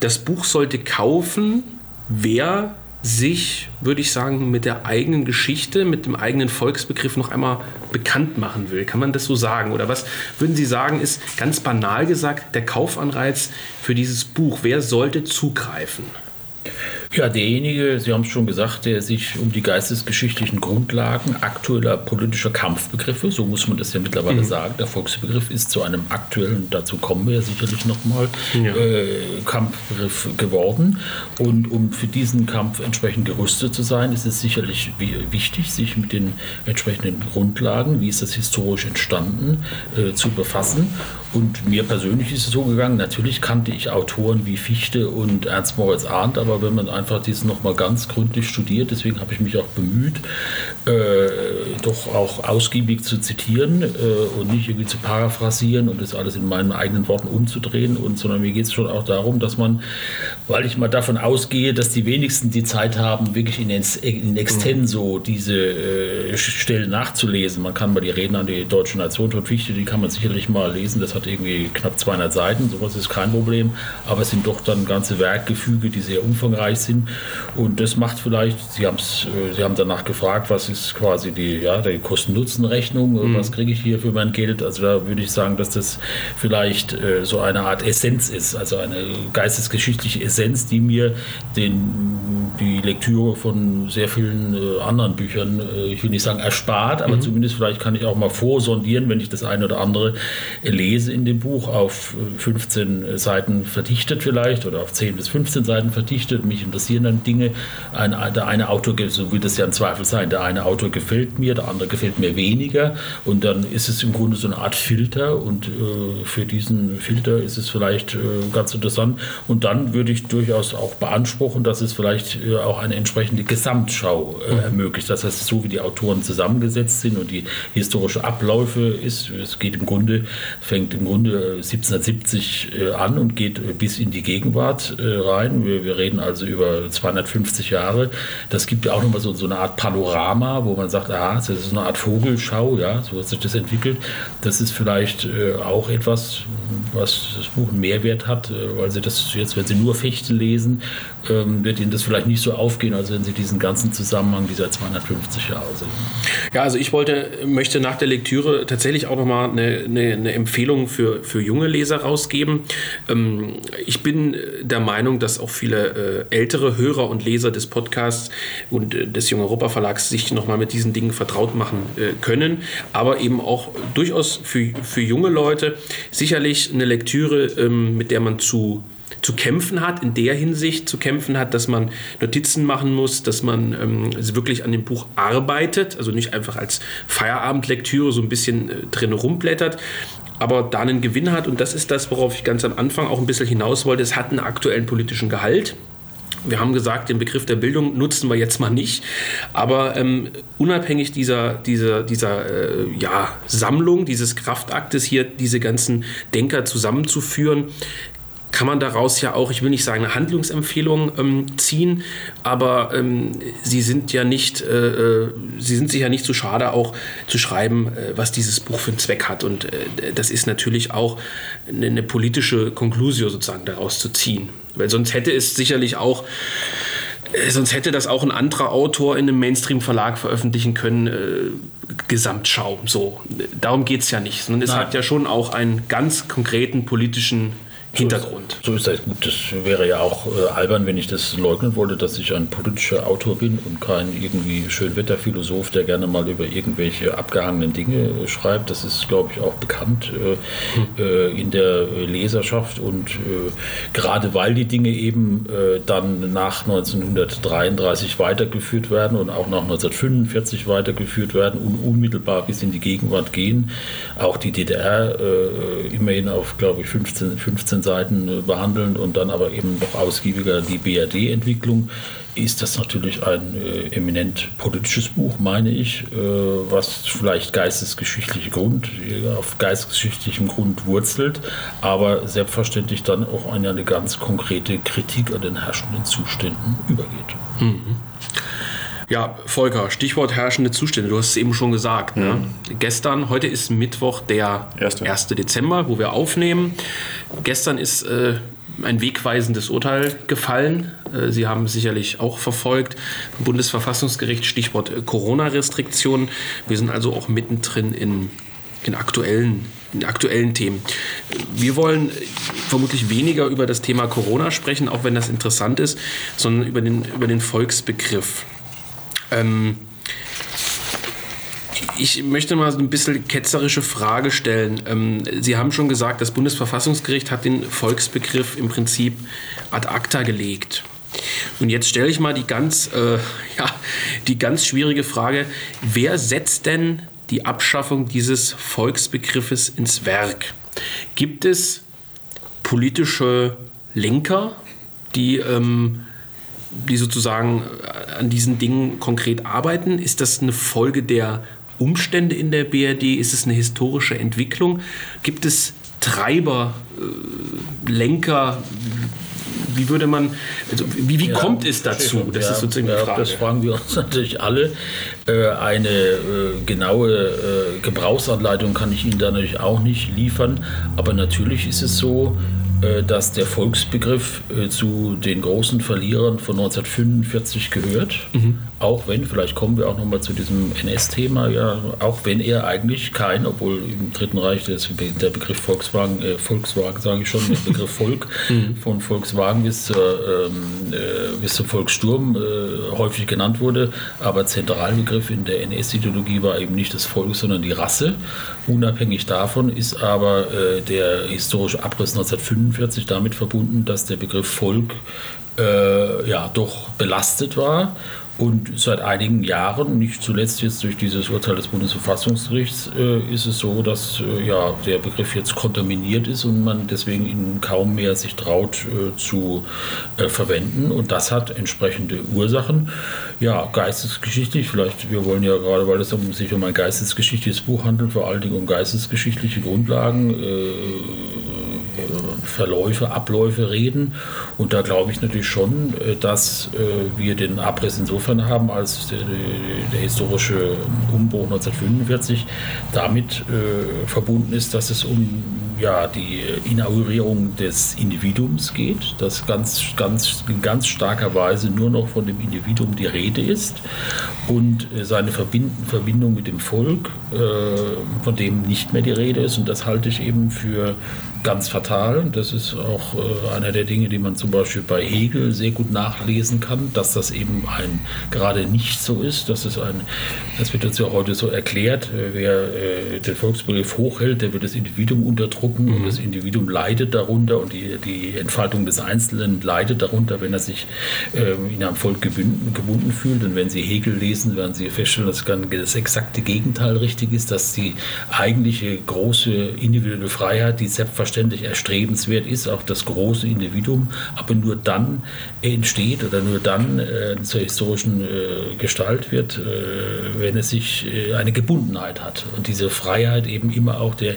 das Buch sollte kaufen, wer sich, würde ich sagen, mit der eigenen Geschichte, mit dem eigenen Volksbegriff noch einmal bekannt machen will. Kann man das so sagen? Oder was würden Sie sagen, ist ganz banal gesagt der Kaufanreiz für dieses Buch? Wer sollte zugreifen? Ja, derjenige, Sie haben es schon gesagt, der sich um die geistesgeschichtlichen Grundlagen aktueller politischer Kampfbegriffe, so muss man das ja mittlerweile mhm. sagen, der Volksbegriff ist zu einem aktuellen, dazu kommen wir ja sicherlich nochmal, ja. äh, Kampfbegriff geworden. Und um für diesen Kampf entsprechend gerüstet zu sein, ist es sicherlich wichtig, sich mit den entsprechenden Grundlagen, wie ist das historisch entstanden, äh, zu befassen. Und mir persönlich ist es so gegangen, natürlich kannte ich Autoren wie Fichte und Ernst Moritz Arndt, aber wenn man einfach diesen nochmal ganz gründlich studiert, deswegen habe ich mich auch bemüht, äh, doch auch ausgiebig zu zitieren äh, und nicht irgendwie zu paraphrasieren und das alles in meinen eigenen Worten umzudrehen, und, sondern mir geht es schon auch darum, dass man, weil ich mal davon ausgehe, dass die wenigsten die Zeit haben, wirklich in, in Extenso diese äh, Stellen nachzulesen. Man kann mal die Reden an die deutsche Nation von Fichte, die kann man sicherlich mal lesen, das hat irgendwie knapp 200 Seiten, sowas ist kein Problem, aber es sind doch dann ganze Werkgefüge, die sehr umfangreich sind und das macht vielleicht, Sie, haben's, äh, Sie haben danach gefragt, was ist quasi die, ja, die Kosten-Nutzen-Rechnung, mhm. was kriege ich hier für mein Geld, also da würde ich sagen, dass das vielleicht äh, so eine Art Essenz ist, also eine geistesgeschichtliche Essenz, die mir den, die Lektüre von sehr vielen äh, anderen Büchern, äh, ich will nicht sagen erspart, aber mhm. zumindest vielleicht kann ich auch mal vorsondieren, wenn ich das eine oder andere lese in dem Buch auf 15 Seiten verdichtet vielleicht oder auf 10 bis 15 Seiten verdichtet. Mich interessieren dann Dinge. Ein, der eine Autor, so wird es ja im Zweifel sein, der eine Autor gefällt mir, der andere gefällt mir weniger und dann ist es im Grunde so eine Art Filter und äh, für diesen Filter ist es vielleicht äh, ganz interessant und dann würde ich durchaus auch beanspruchen, dass es vielleicht äh, auch eine entsprechende Gesamtschau äh, mhm. ermöglicht. Das heißt, so wie die Autoren zusammengesetzt sind und die historische Abläufe ist, es geht im Grunde, fängt im Grunde 1770 äh, an und geht äh, bis in die Gegenwart äh, rein. Wir, wir reden also über 250 Jahre. Das gibt ja auch nochmal so, so eine Art Panorama, wo man sagt, aha, das ist eine Art Vogelschau, ja, so hat sich das entwickelt. Das ist vielleicht auch etwas, was das Buch einen Mehrwert hat, weil Sie das jetzt, wenn Sie nur Fechte lesen, ähm, wird Ihnen das vielleicht nicht so aufgehen, als wenn Sie diesen ganzen Zusammenhang dieser 250 Jahre sehen. Ja, also ich wollte, möchte nach der Lektüre tatsächlich auch nochmal eine, eine, eine Empfehlung für, für junge Leser rausgeben. Ähm, ich bin der Meinung, dass auch viele äh, ältere Hörer und Leser des Podcasts und äh, des Jung Europa Verlags sich nochmal mit diesen Dingen vertraut machen äh, können, aber eben auch durchaus für, für junge Leute sicherlich eine Lektüre, ähm, mit der man zu zu kämpfen hat, in der Hinsicht zu kämpfen hat, dass man Notizen machen muss, dass man ähm, wirklich an dem Buch arbeitet, also nicht einfach als Feierabendlektüre so ein bisschen äh, drin rumblättert, aber da einen Gewinn hat. Und das ist das, worauf ich ganz am Anfang auch ein bisschen hinaus wollte. Es hat einen aktuellen politischen Gehalt. Wir haben gesagt, den Begriff der Bildung nutzen wir jetzt mal nicht. Aber ähm, unabhängig dieser, dieser, dieser äh, ja, Sammlung, dieses Kraftaktes hier, diese ganzen Denker zusammenzuführen, kann man daraus ja auch, ich will nicht sagen eine Handlungsempfehlung ähm, ziehen, aber ähm, sie sind ja nicht, äh, äh, sie sind sich ja nicht zu so schade auch zu schreiben, äh, was dieses Buch für einen Zweck hat. Und äh, das ist natürlich auch eine, eine politische Konklusio sozusagen daraus zu ziehen. Weil sonst hätte es sicherlich auch äh, sonst hätte das auch ein anderer Autor in einem Mainstream-Verlag veröffentlichen können. Äh, Gesamtschau. So. Darum geht es ja nicht. Sondern es Nein. hat ja schon auch einen ganz konkreten politischen Hintergrund. So ist, so ist das gut. Das wäre ja auch äh, albern, wenn ich das leugnen wollte, dass ich ein politischer Autor bin und kein irgendwie Schönwetterphilosoph, der gerne mal über irgendwelche abgehangenen Dinge äh, schreibt. Das ist, glaube ich, auch bekannt äh, hm. in der Leserschaft und äh, gerade weil die Dinge eben äh, dann nach 1933 weitergeführt werden und auch nach 1945 weitergeführt werden und unmittelbar bis in die Gegenwart gehen, auch die DDR äh, immerhin auf, glaube ich, 15, 15 Seiten behandeln und dann aber eben noch ausgiebiger die BRD-Entwicklung ist das natürlich ein äh, eminent politisches Buch, meine ich, äh, was vielleicht geistesgeschichtliche Grund, auf geistesgeschichtlichem Grund wurzelt, aber selbstverständlich dann auch in eine ganz konkrete Kritik an den herrschenden Zuständen übergeht. Mhm. Ja, Volker, Stichwort herrschende Zustände. Du hast es eben schon gesagt. Ne? Mhm. Gestern, heute ist Mittwoch, der 1. Dezember, wo wir aufnehmen. Gestern ist äh, ein wegweisendes Urteil gefallen. Äh, Sie haben es sicherlich auch verfolgt. Bundesverfassungsgericht, Stichwort äh, Corona-Restriktionen. Wir sind also auch mittendrin in, in aktuellen in aktuellen Themen. Wir wollen vermutlich weniger über das Thema Corona sprechen, auch wenn das interessant ist, sondern über den, über den Volksbegriff. Ähm, ich möchte mal so ein bisschen ketzerische Frage stellen. Ähm, Sie haben schon gesagt, das Bundesverfassungsgericht hat den Volksbegriff im Prinzip ad acta gelegt. Und jetzt stelle ich mal die ganz, äh, ja, die ganz schwierige Frage, wer setzt denn die Abschaffung dieses Volksbegriffes ins Werk? Gibt es politische Lenker, die ähm, die sozusagen äh, an diesen Dingen konkret arbeiten? Ist das eine Folge der Umstände in der BRD? Ist es eine historische Entwicklung? Gibt es Treiber, äh, Lenker? Wie würde man, also wie, wie ja, kommt es dazu? Das ja, ist sozusagen die Frage. Das fragen wir uns natürlich alle. Äh, eine äh, genaue Gebrauchsanleitung kann ich Ihnen da natürlich auch nicht liefern. Aber natürlich ist es so, dass der Volksbegriff äh, zu den großen Verlierern von 1945 gehört. Mhm. Auch wenn, vielleicht kommen wir auch nochmal zu diesem NS-Thema, ja, auch wenn er eigentlich kein, obwohl im Dritten Reich der, der Begriff Volkswagen, äh, Volkswagen sage ich schon, der Begriff Volk mhm. von Volkswagen bis, zur, ähm, äh, bis zum Volkssturm äh, häufig genannt wurde, aber Zentralbegriff in der NS-Ideologie war eben nicht das Volk, sondern die Rasse. Unabhängig davon ist aber äh, der historische Abriss 1945 damit verbunden, dass der Begriff Volk äh, ja doch belastet war und seit einigen Jahren, nicht zuletzt jetzt durch dieses Urteil des Bundesverfassungsgerichts, äh, ist es so, dass äh, ja, der Begriff jetzt kontaminiert ist und man deswegen ihn kaum mehr sich traut äh, zu verwenden. Und das hat entsprechende Ursachen. Ja, geistesgeschichtlich, vielleicht, wir wollen ja gerade, weil es sich um ein geistesgeschichtliches Buch handelt, vor allen Dingen um geistesgeschichtliche Grundlagen Verläufe, Abläufe reden. Und da glaube ich natürlich schon, äh, dass äh, wir den Abriss insofern haben, als der historische Umbruch 1945 damit äh, verbunden ist, dass es um ja, die Inaugurierung des Individuums geht, dass ganz, ganz, in ganz starker Weise nur noch von dem Individuum die Rede ist und seine Verbindung mit dem Volk, von dem nicht mehr die Rede ist. Und das halte ich eben für ganz fatal. Das ist auch äh, einer der Dinge, die man zum Beispiel bei Hegel sehr gut nachlesen kann, dass das eben ein gerade nicht so ist. Das ist ein, das wird uns ja heute so erklärt. Wer äh, den Volksbegriff hochhält, der wird das Individuum unterdrücken mhm. und das Individuum leidet darunter und die, die Entfaltung des Einzelnen leidet darunter, wenn er sich ähm, in einem Volk gebunden, gebunden fühlt. Und wenn Sie Hegel lesen, werden Sie feststellen, dass das exakte Gegenteil richtig ist, dass die eigentliche große individuelle Freiheit, die selbstverständlich selbstverständlich erstrebenswert ist, auch das große Individuum, aber nur dann entsteht oder nur dann äh, zur historischen äh, Gestalt wird, äh, wenn es sich äh, eine Gebundenheit hat. Und diese Freiheit eben immer auch der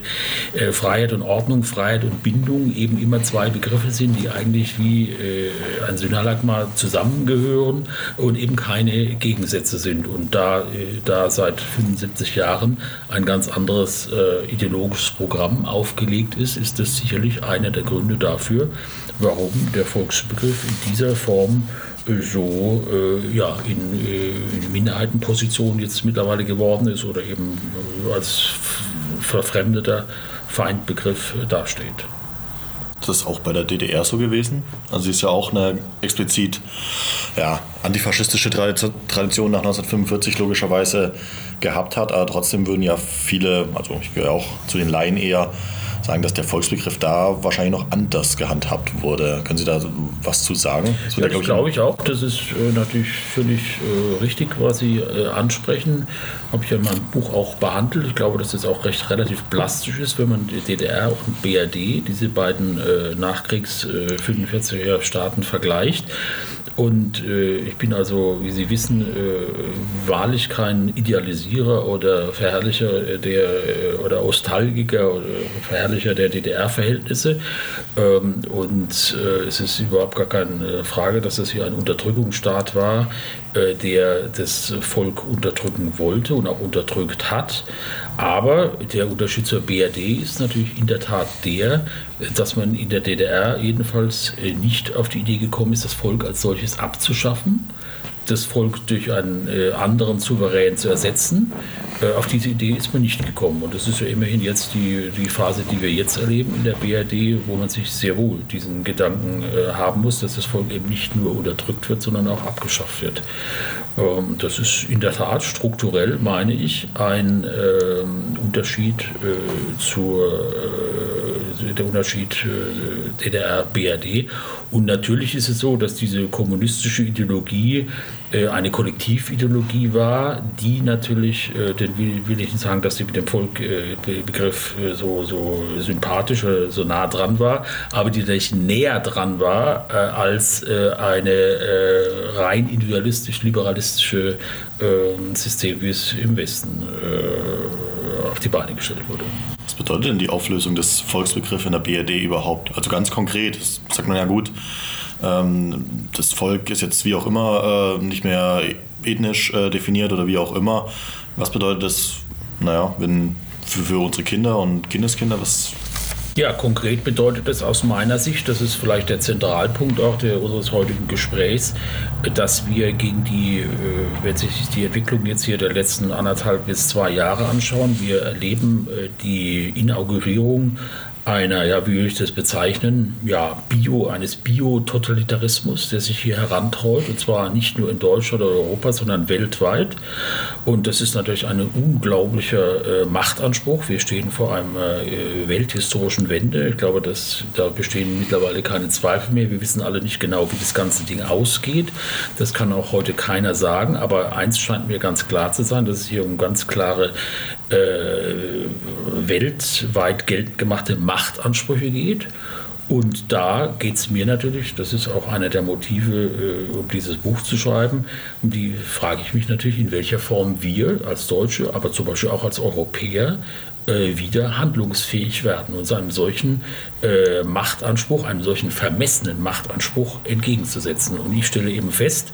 äh, Freiheit und Ordnung, Freiheit und Bindung eben immer zwei Begriffe sind, die eigentlich wie äh, ein Synalagma zusammengehören und eben keine Gegensätze sind. Und da, da seit 75 Jahren ein ganz anderes ideologisches Programm aufgelegt ist, ist es ist sicherlich einer der Gründe dafür, warum der Volksbegriff in dieser Form äh, so äh, ja, in, äh, in, Minderheitenposition jetzt mittlerweile geworden ist oder eben äh, als verfremdeter Feindbegriff dasteht. Das ist auch bei der DDR so gewesen. Also sie ist ja auch eine explizit ja, antifaschistische Tradition nach 1945 logischerweise gehabt hat, aber trotzdem würden ja viele, also ich gehöre auch zu den Laien eher, sagen, dass der Volksbegriff da wahrscheinlich noch anders gehandhabt wurde. Können Sie da was zu sagen? Das, ja, das glaube ich auch. Das ist äh, natürlich völlig äh, richtig, was Sie äh, ansprechen. Habe ich ja in meinem Buch auch behandelt. Ich glaube, dass das auch recht relativ plastisch ist, wenn man die DDR und BRD, diese beiden äh, Nachkriegs 45er Staaten vergleicht. Und äh, ich bin also, wie Sie wissen, äh, wahrlich kein Idealisierer oder Verherrlicher der äh, oder Nostalgiker oder Verherrlicher der DDR-Verhältnisse. Ähm, und äh, es ist überhaupt gar keine Frage, dass es hier ein Unterdrückungsstaat war, der das Volk unterdrücken wollte und auch unterdrückt hat. Aber der Unterschied zur BRD ist natürlich in der Tat der, dass man in der DDR jedenfalls äh, nicht auf die Idee gekommen ist, das Volk als solches abzuschaffen, das Volk durch einen äh, anderen Souverän zu ersetzen. Äh, auf diese Idee ist man nicht gekommen. Und das ist ja immerhin jetzt die, die Phase, die wir jetzt erleben in der BRD, wo man sich sehr wohl diesen Gedanken äh, haben muss, dass das Volk eben nicht nur unterdrückt wird, sondern auch abgeschafft wird. Ähm, das ist in der Tat strukturell, meine ich, ein ähm, Unterschied äh, zur der Unterschied DDR-BRD. Und natürlich ist es so, dass diese kommunistische Ideologie äh, eine Kollektivideologie war, die natürlich, äh, den will, will ich nicht sagen, dass sie mit dem Volkbegriff äh, so, so sympathisch oder so nah dran war, aber die natürlich näher dran war als eine rein individualistisch-liberalistische ähm, System, wie es im Westen auf die Beine gestellt wurde. Was bedeutet denn die Auflösung des Volksbegriffs in der BRD überhaupt? Also ganz konkret, das sagt man ja gut, das Volk ist jetzt wie auch immer äh, nicht mehr ethnisch äh, definiert oder wie auch immer. Was bedeutet das, naja, wenn für, für unsere Kinder und Kindeskinder, was, ja, konkret bedeutet das aus meiner Sicht, das ist vielleicht der Zentralpunkt auch der, unseres heutigen Gesprächs, dass wir gegen die, äh, wenn sich die Entwicklung jetzt hier der letzten anderthalb bis zwei Jahre anschauen, wir erleben die Inaugurierung einer, ja, wie würde ich das bezeichnen, ja, Bio, eines Bio-Totalitarismus, der sich hier herantreut, und zwar nicht nur in Deutschland oder Europa, sondern weltweit. Und das ist natürlich ein unglaublicher äh, Machtanspruch. Wir stehen vor einem äh, welthistorischen Wende. Ich glaube, dass, da bestehen mittlerweile keine Zweifel mehr. Wir wissen alle nicht genau, wie das ganze Ding ausgeht. Das kann auch heute keiner sagen. Aber eins scheint mir ganz klar zu sein, dass es hier um ganz klare weltweit geltend gemachte Machtansprüche geht. Und da geht es mir natürlich, das ist auch einer der Motive, äh, um dieses Buch zu schreiben, um die frage ich mich natürlich, in welcher Form wir als Deutsche, aber zum Beispiel auch als Europäer äh, wieder handlungsfähig werden und einem solchen äh, Machtanspruch, einem solchen vermessenen Machtanspruch entgegenzusetzen. Und ich stelle eben fest,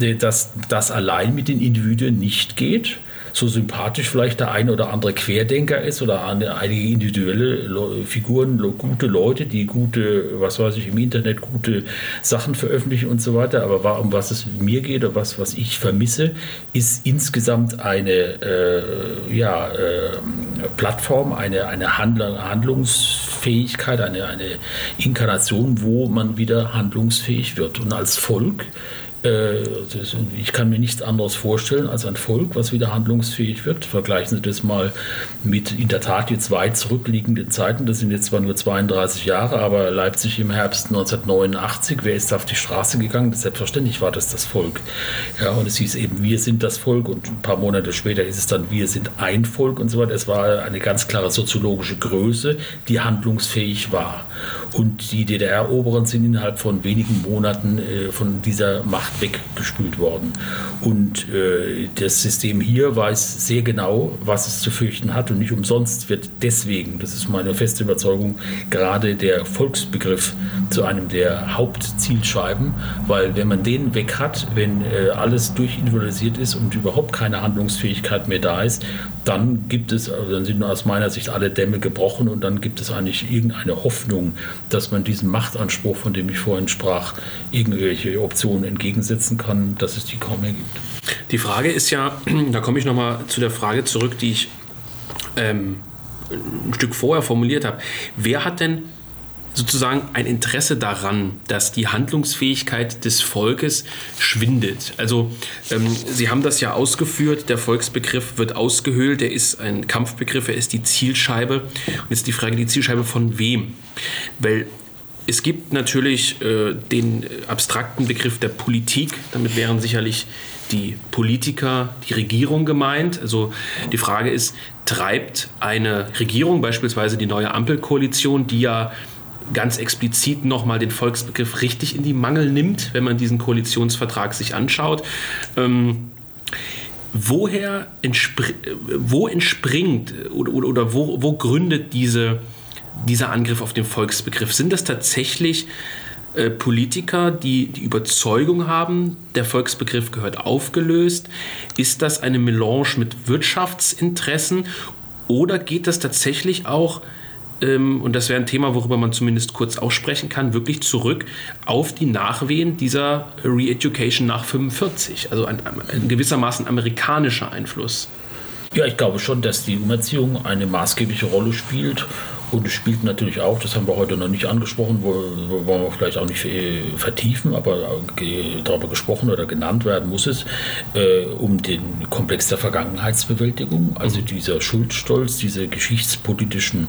äh, dass das allein mit den Individuen nicht geht so sympathisch vielleicht der eine oder andere Querdenker ist oder eine, einige individuelle Figuren, gute Leute, die gute, was weiß ich, im Internet gute Sachen veröffentlichen und so weiter. Aber um was es mir geht oder was, was ich vermisse, ist insgesamt eine äh, ja, äh, Plattform, eine, eine Handlungsfähigkeit, eine, eine Inkarnation, wo man wieder handlungsfähig wird. Und als Volk ich kann mir nichts anderes vorstellen als ein Volk, was wieder handlungsfähig wird. Vergleichen Sie das mal mit in der Tat jetzt weit zurückliegenden Zeiten. Das sind jetzt zwar nur 32 Jahre, aber Leipzig im Herbst 1989, wer ist auf die Straße gegangen? Selbstverständlich war das das Volk. Ja, und es hieß eben, wir sind das Volk und ein paar Monate später ist es dann, wir sind ein Volk und so weiter. Es war eine ganz klare soziologische Größe, die handlungsfähig war. Und die DDR-Oberen sind innerhalb von wenigen Monaten äh, von dieser Macht weggespült worden. Und äh, das System hier weiß sehr genau, was es zu fürchten hat. Und nicht umsonst wird deswegen, das ist meine feste Überzeugung, gerade der Volksbegriff zu einem der Hauptzielscheiben. Weil wenn man den weg hat, wenn äh, alles durchindividualisiert ist und überhaupt keine Handlungsfähigkeit mehr da ist, dann gibt es, also dann sind aus meiner Sicht alle Dämme gebrochen und dann gibt es eigentlich irgendeine Hoffnung, dass man diesem Machtanspruch, von dem ich vorhin sprach, irgendwelche Optionen entgegensetzen kann, dass es die kaum mehr gibt. Die Frage ist ja, da komme ich nochmal zu der Frage zurück, die ich ähm, ein Stück vorher formuliert habe. Wer hat denn sozusagen ein Interesse daran, dass die Handlungsfähigkeit des Volkes schwindet. Also ähm, Sie haben das ja ausgeführt, der Volksbegriff wird ausgehöhlt, er ist ein Kampfbegriff, er ist die Zielscheibe. Und jetzt die Frage, die Zielscheibe von wem? Weil es gibt natürlich äh, den abstrakten Begriff der Politik, damit wären sicherlich die Politiker, die Regierung gemeint. Also die Frage ist, treibt eine Regierung, beispielsweise die neue Ampelkoalition, die ja ganz explizit nochmal den Volksbegriff richtig in die Mangel nimmt, wenn man diesen Koalitionsvertrag sich anschaut. Ähm, woher entspr wo entspringt oder, oder, oder wo, wo gründet diese, dieser Angriff auf den Volksbegriff? Sind das tatsächlich äh, Politiker, die die Überzeugung haben, der Volksbegriff gehört aufgelöst? Ist das eine Melange mit Wirtschaftsinteressen oder geht das tatsächlich auch ähm, und das wäre ein Thema, worüber man zumindest kurz aussprechen kann, wirklich zurück auf die Nachwehen dieser Re-Education nach 45, also ein, ein gewissermaßen amerikanischer Einfluss. Ja, ich glaube schon, dass die Umerziehung eine maßgebliche Rolle spielt und es spielt natürlich auch, das haben wir heute noch nicht angesprochen, wollen wir vielleicht auch nicht vertiefen, aber darüber gesprochen oder genannt werden muss es, äh, um den Komplex der Vergangenheitsbewältigung, also mhm. dieser Schuldstolz, diese geschichtspolitischen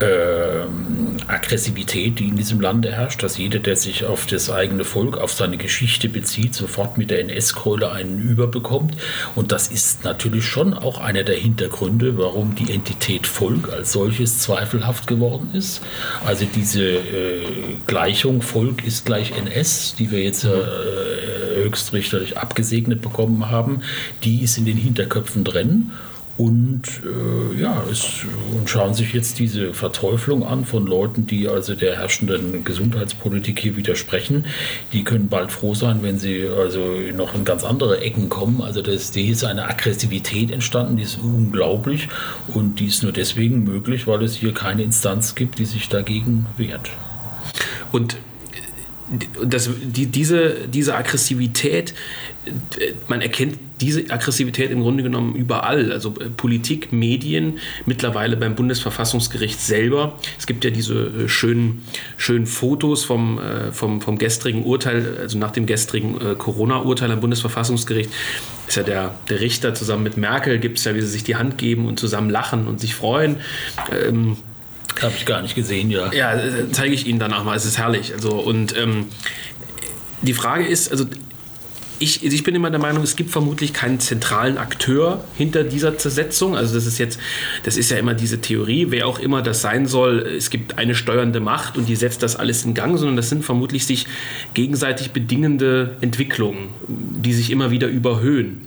äh, Aggressivität, die in diesem Lande herrscht, dass jeder, der sich auf das eigene Volk, auf seine Geschichte bezieht, sofort mit der NS-Keule einen überbekommt. Und das ist natürlich schon auch einer der Hintergründe, warum die Entität Volk als solches zweifelhaft zweifelhaft geworden ist. Also diese äh, Gleichung Volk ist gleich NS, die wir jetzt äh, höchstrichterlich abgesegnet bekommen haben, die ist in den Hinterköpfen drin. Und äh, ja, es, und schauen sich jetzt diese Verteuflung an von Leuten, die also der herrschenden Gesundheitspolitik hier widersprechen. Die können bald froh sein, wenn sie also noch in ganz andere Ecken kommen. Also das, hier ist eine Aggressivität entstanden, die ist unglaublich und die ist nur deswegen möglich, weil es hier keine Instanz gibt, die sich dagegen wehrt. Und das, die, diese, diese Aggressivität, man erkennt diese Aggressivität im Grunde genommen überall. Also äh, Politik, Medien, mittlerweile beim Bundesverfassungsgericht selber. Es gibt ja diese äh, schönen, schönen Fotos vom, äh, vom, vom gestrigen Urteil, also nach dem gestrigen Corona-Urteil am Bundesverfassungsgericht. Ist ja der, der Richter zusammen mit Merkel, gibt es ja, wie sie sich die Hand geben und zusammen lachen und sich freuen. Ähm, habe ich gar nicht gesehen, ja. Ja, zeige ich Ihnen danach mal. Es ist herrlich. Also, und ähm, die Frage ist, also ich, ich bin immer der Meinung, es gibt vermutlich keinen zentralen Akteur hinter dieser Zersetzung. Also das ist jetzt, das ist ja immer diese Theorie, wer auch immer das sein soll, es gibt eine steuernde Macht und die setzt das alles in Gang, sondern das sind vermutlich sich gegenseitig bedingende Entwicklungen, die sich immer wieder überhöhen.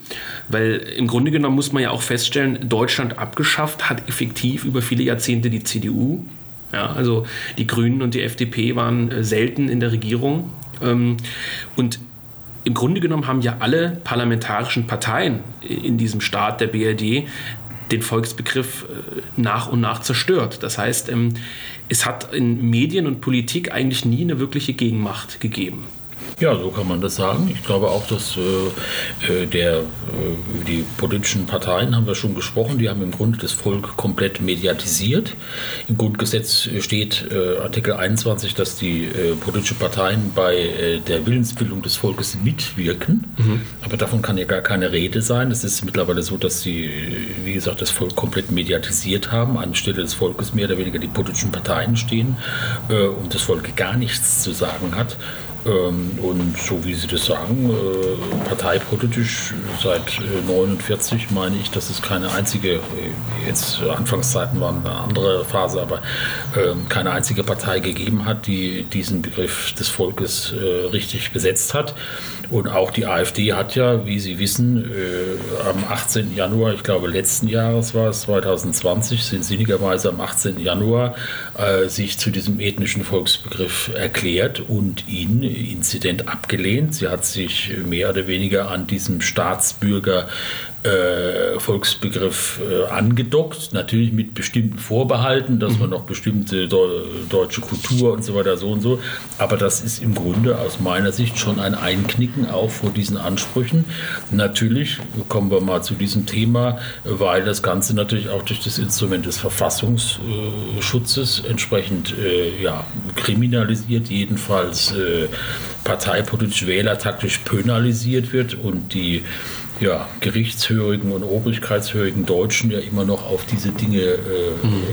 Weil im Grunde genommen muss man ja auch feststellen, Deutschland abgeschafft hat effektiv über viele Jahrzehnte die CDU. Ja, also die Grünen und die FDP waren äh, selten in der Regierung. Ähm, und im Grunde genommen haben ja alle parlamentarischen Parteien in diesem Staat der BRD den Volksbegriff äh, nach und nach zerstört. Das heißt, ähm, es hat in Medien und Politik eigentlich nie eine wirkliche Gegenmacht gegeben. Ja, so kann man das sagen. Ich glaube auch, dass äh, äh der, äh, die politischen Parteien, haben wir schon gesprochen, die haben im Grunde das Volk komplett mediatisiert. Im Grundgesetz steht äh, Artikel 21, dass die äh, politischen Parteien bei äh, der Willensbildung des Volkes mitwirken. Mhm. Aber davon kann ja gar keine Rede sein. Es ist mittlerweile so, dass sie, wie gesagt, das Volk komplett mediatisiert haben. Anstelle des Volkes mehr oder weniger die politischen Parteien stehen und das Volk gar nichts zu sagen hat. Ähm, und so wie Sie das sagen, äh, parteipolitisch seit 1949 äh, meine ich, dass es keine einzige, äh, jetzt Anfangszeiten waren eine andere Phase, aber ähm, keine einzige Partei gegeben hat, die diesen Begriff des Volkes richtig besetzt hat. Und auch die AfD hat ja, wie Sie wissen, am 18. Januar, ich glaube letzten Jahres war es, 2020, sind sinnigerweise am 18. Januar sich zu diesem ethnischen Volksbegriff erklärt und ihn Inzident abgelehnt. Sie hat sich mehr oder weniger an diesem Staatsbürger äh, Volksbegriff äh, angedockt, natürlich mit bestimmten Vorbehalten, dass man noch bestimmte deutsche Kultur und so weiter so und so, aber das ist im Grunde aus meiner Sicht schon ein Einknicken auch vor diesen Ansprüchen. Natürlich kommen wir mal zu diesem Thema, weil das Ganze natürlich auch durch das Instrument des Verfassungsschutzes entsprechend äh, ja, kriminalisiert, jedenfalls parteipolitisch wählertaktisch penalisiert wird und die ja, gerichtshörigen und obrigkeitshörigen Deutschen ja immer noch auf diese Dinge äh, mhm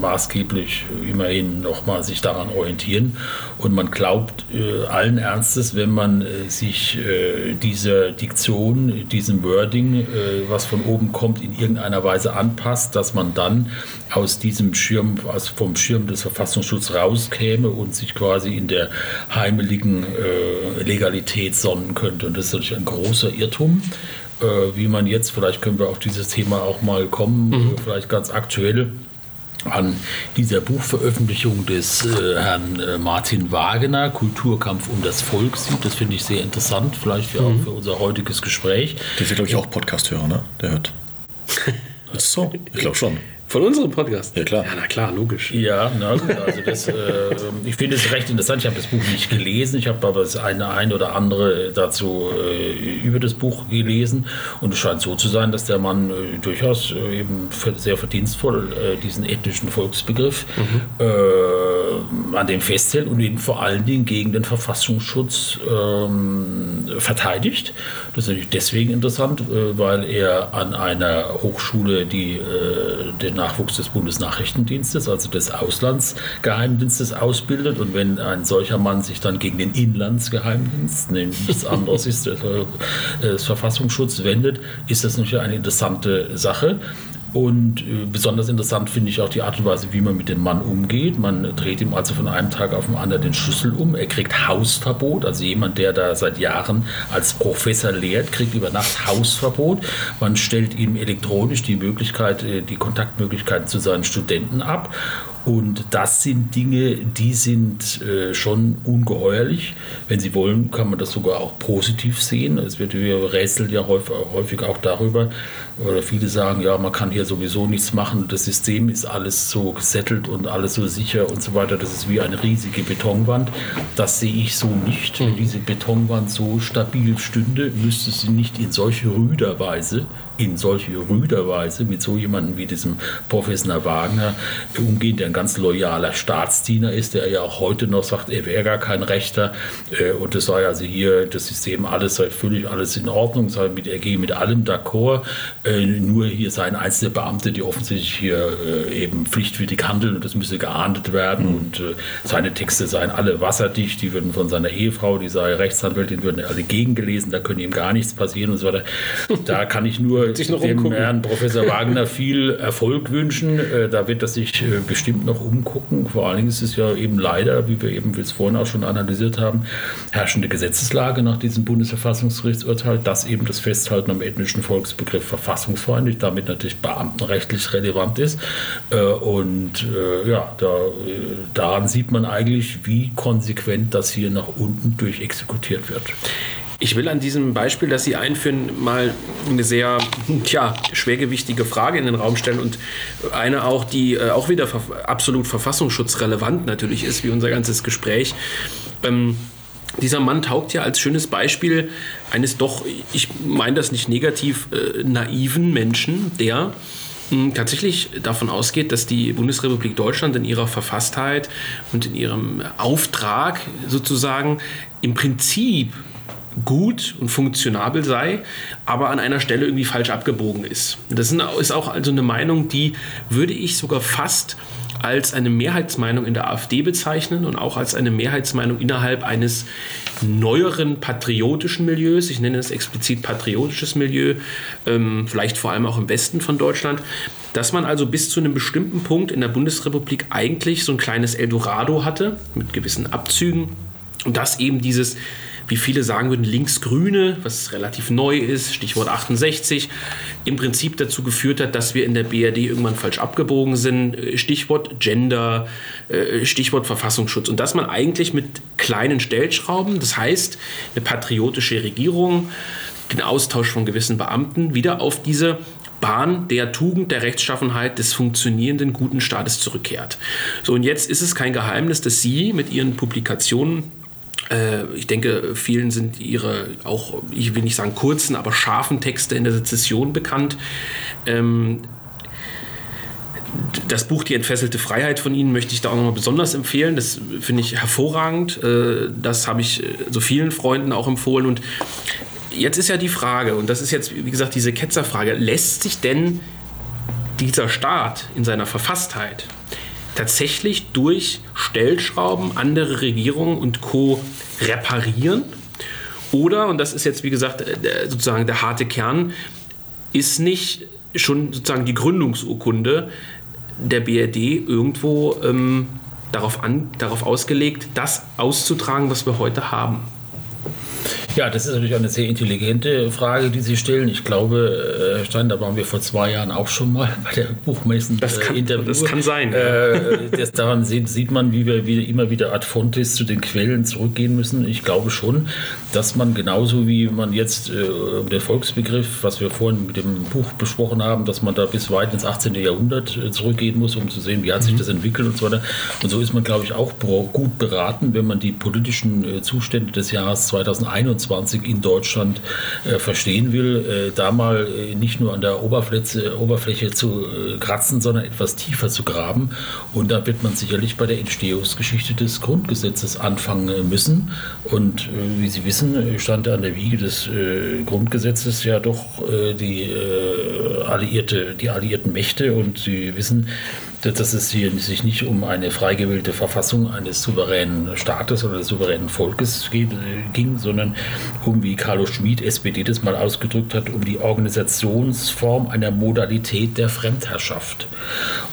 maßgeblich immerhin nochmal sich daran orientieren. Und man glaubt äh, allen Ernstes, wenn man äh, sich äh, dieser Diktion, diesem Wording, äh, was von oben kommt, in irgendeiner Weise anpasst, dass man dann aus diesem Schirm, also vom Schirm des Verfassungsschutzes rauskäme und sich quasi in der heimeligen äh, Legalität sonnen könnte. Und das ist natürlich ein großer Irrtum äh, wie man jetzt, vielleicht können wir auf dieses Thema auch mal kommen, mhm. vielleicht ganz aktuell, an dieser Buchveröffentlichung des äh, Herrn äh, Martin Wagner, Kulturkampf um das Volk, sieht. Das finde ich sehr interessant, vielleicht für, mhm. auch für unser heutiges Gespräch. Der ist ja, glaube ich, auch Podcast-Hörer, ne? Der hört. ist es so? Ich glaube schon. Von unserem Podcast? Ja, klar. Ja, na klar, logisch. Ja, na gut, also das, äh, ich finde es recht interessant. Ich habe das Buch nicht gelesen, ich habe aber das eine, eine oder andere dazu äh, über das Buch gelesen. Und es scheint so zu sein, dass der Mann äh, durchaus äh, eben sehr verdienstvoll äh, diesen ethnischen Volksbegriff mhm. Äh, an dem festhält und ihn vor allen Dingen gegen den Verfassungsschutz ähm, verteidigt. Das ist natürlich deswegen interessant, weil er an einer Hochschule, die den Nachwuchs des Bundesnachrichtendienstes, also des Auslandsgeheimdienstes, ausbildet. Und wenn ein solcher Mann sich dann gegen den Inlandsgeheimdienst, nichts anderes ist, äh, das Verfassungsschutz wendet, ist das natürlich eine interessante Sache. Und äh, besonders interessant finde ich auch die Art und Weise, wie man mit dem Mann umgeht. Man dreht ihm also von einem Tag auf den anderen den Schlüssel um. Er kriegt Hausverbot. Also jemand, der da seit Jahren als Professor lehrt, kriegt über Nacht Hausverbot. Man stellt ihm elektronisch die Möglichkeit, äh, die Kontaktmöglichkeiten zu seinen Studenten ab. Und das sind Dinge, die sind äh, schon ungeheuerlich. Wenn Sie wollen, kann man das sogar auch positiv sehen. Es wird wir rätseln ja häufig, häufig auch darüber, oder viele sagen, ja, man kann hier sowieso nichts machen. Das System ist alles so gesettelt und alles so sicher und so weiter. Das ist wie eine riesige Betonwand. Das sehe ich so nicht. Wenn diese Betonwand so stabil stünde, müsste sie nicht in solche rüder Weise in solche rüder Weise mit so jemandem wie diesem Professor Wagner umgehen, der ein ganz loyaler Staatsdiener ist, der ja auch heute noch sagt, er wäre gar kein Rechter äh, und es sei also hier das System alles sei völlig alles in Ordnung, sei mit, er gehe mit allem d'accord, äh, nur hier seien einzelne Beamte, die offensichtlich hier äh, eben pflichtwidrig handeln und das müsse geahndet werden mhm. und seine Texte seien alle wasserdicht, die würden von seiner Ehefrau, die sei Rechtsanwältin, würden alle gegengelesen, da könnte ihm gar nichts passieren und so weiter. Da kann ich nur dem umgucken. Herrn Professor Wagner viel Erfolg wünschen. Äh, da wird er sich äh, bestimmt noch umgucken. Vor allen Dingen ist es ja eben leider, wie wir eben jetzt vorhin auch schon analysiert haben, herrschende Gesetzeslage nach diesem Bundesverfassungsgerichtsurteil, dass eben das Festhalten am ethnischen Volksbegriff verfassungsfreundlich, damit natürlich beamtenrechtlich relevant ist. Äh, und ja, da, daran sieht man eigentlich, wie konsequent das hier nach unten durchexekutiert wird. Ich will an diesem Beispiel, das Sie einführen, mal eine sehr tja, schwergewichtige Frage in den Raum stellen und eine auch, die äh, auch wieder absolut verfassungsschutzrelevant natürlich ist, wie unser ganzes Gespräch. Ähm, dieser Mann taugt ja als schönes Beispiel eines doch, ich meine das nicht negativ, äh, naiven Menschen, der hm, tatsächlich davon ausgeht, dass die Bundesrepublik Deutschland in ihrer Verfasstheit und in ihrem Auftrag sozusagen im Prinzip gut und funktionabel sei, aber an einer Stelle irgendwie falsch abgebogen ist. Das ist auch also eine Meinung, die würde ich sogar fast als eine Mehrheitsmeinung in der AfD bezeichnen und auch als eine Mehrheitsmeinung innerhalb eines neueren patriotischen Milieus. Ich nenne es explizit patriotisches Milieu, ähm, vielleicht vor allem auch im Westen von Deutschland, dass man also bis zu einem bestimmten Punkt in der Bundesrepublik eigentlich so ein kleines Eldorado hatte mit gewissen Abzügen und dass eben dieses wie viele sagen würden, linksgrüne, was relativ neu ist, Stichwort 68, im Prinzip dazu geführt hat, dass wir in der BRD irgendwann falsch abgebogen sind. Stichwort Gender, äh, Stichwort Verfassungsschutz. Und dass man eigentlich mit kleinen Stellschrauben, das heißt eine patriotische Regierung, den Austausch von gewissen Beamten wieder auf diese Bahn der Tugend, der Rechtschaffenheit des funktionierenden guten Staates zurückkehrt. So, und jetzt ist es kein Geheimnis, dass Sie mit Ihren Publikationen äh, ich denke, vielen sind ihre auch, ich will nicht sagen kurzen, aber scharfen Texte in der Sezession bekannt. Ähm, das Buch Die entfesselte Freiheit von Ihnen möchte ich da auch nochmal besonders empfehlen. Das finde ich hervorragend. Äh, das habe ich so vielen Freunden auch empfohlen. Und jetzt ist ja die Frage, und das ist jetzt, wie gesagt, diese Ketzerfrage, lässt sich denn dieser Staat in seiner Verfasstheit tatsächlich durch Stellschrauben andere Regierungen und Co. reparieren? Oder, und das ist jetzt, wie gesagt, sozusagen der harte Kern, ist nicht schon sozusagen die Gründungsurkunde der BRD irgendwo ähm, darauf, an, darauf ausgelegt, das auszutragen, was wir heute haben? Ja, das ist natürlich eine sehr intelligente Frage, die Sie stellen. Ich glaube, Herr Stein, da waren wir vor zwei Jahren auch schon mal bei der Buchmessen das kann, Interview. Das kann sein. Äh, das, daran sieht, sieht, man, wie wir wieder, immer wieder ad fontes zu den Quellen zurückgehen müssen. Ich glaube schon, dass man genauso wie man jetzt äh, den Volksbegriff, was wir vorhin mit dem Buch besprochen haben, dass man da bis weit ins 18. Jahrhundert äh, zurückgehen muss, um zu sehen, wie hat sich mhm. das entwickelt und so weiter. Und so ist man, glaube ich, auch gut beraten, wenn man die politischen äh, Zustände des Jahres 2021 2021 in Deutschland äh, verstehen will, äh, da mal äh, nicht nur an der Oberfläche, Oberfläche zu äh, kratzen, sondern etwas tiefer zu graben. Und da wird man sicherlich bei der Entstehungsgeschichte des Grundgesetzes anfangen müssen. Und äh, wie Sie wissen, stand an der Wiege des äh, Grundgesetzes ja doch die, alliierte, die alliierten Mächte. Und Sie wissen, dass es hier sich nicht um eine frei gewählte Verfassung eines souveränen Staates oder des souveränen Volkes ging, sondern um, wie Carlo Schmid, SPD, das mal ausgedrückt hat, um die Organisationsform einer Modalität der Fremdherrschaft.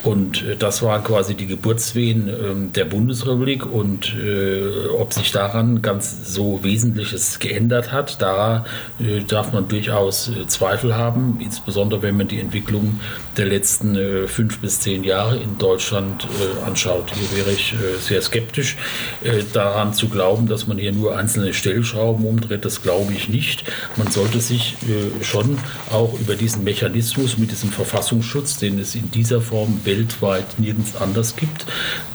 Und äh, das waren quasi die Geburtswehen ähm, der Bundesrepublik und äh, ob sich daran ganz so Wesentliches geändert hat, da äh, darf man durchaus Zweifel haben, insbesondere wenn man die Entwicklung der letzten fünf bis zehn Jahre in Deutschland anschaut. Hier wäre ich sehr skeptisch daran zu glauben, dass man hier nur einzelne Stellschrauben umdreht. Das glaube ich nicht. Man sollte sich schon auch über diesen Mechanismus mit diesem Verfassungsschutz, den es in dieser Form weltweit nirgends anders gibt,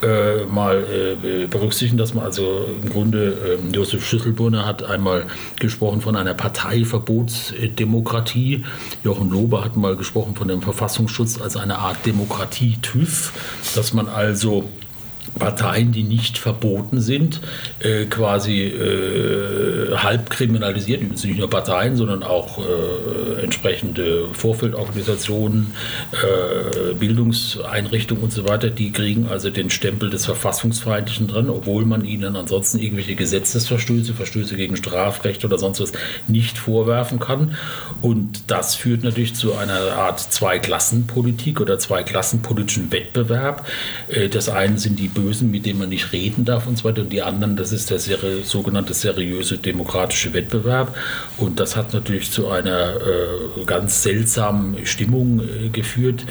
äh, mal äh, berücksichtigen, dass man also im Grunde, äh, Josef Schüsselbrunner hat einmal gesprochen von einer Parteiverbotsdemokratie. Jochen Lober hat mal gesprochen von dem Verfassungsschutz als eine Art Demokratie-TÜV, dass man also Parteien, die nicht verboten sind, äh, quasi äh, halb kriminalisiert. Übrigens nicht nur Parteien, sondern auch äh, entsprechende Vorfeldorganisationen, äh, Bildungseinrichtungen und so weiter. Die kriegen also den Stempel des Verfassungsfeindlichen dran, obwohl man ihnen ansonsten irgendwelche Gesetzesverstöße, Verstöße gegen Strafrecht oder sonst was nicht vorwerfen kann. Und das führt natürlich zu einer Art Zweiklassenpolitik oder zweiklassenpolitischen Wettbewerb. Äh, das eine sind die Bösen, mit denen man nicht reden darf und so weiter. Und die anderen, das ist der seri sogenannte seriöse demokratische Wettbewerb. Und das hat natürlich zu einer äh, ganz seltsamen Stimmung äh, geführt,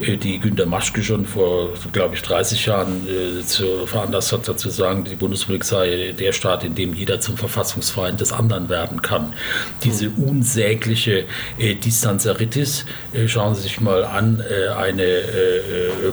äh, die Günter Maschke schon vor, glaube ich, 30 Jahren äh, zu, veranlasst hat, dazu sagen, die Bundesrepublik sei der Staat, in dem jeder zum Verfassungsfeind des anderen werden kann. Diese unsägliche äh, Distanzeritis, äh, schauen Sie sich mal an, eine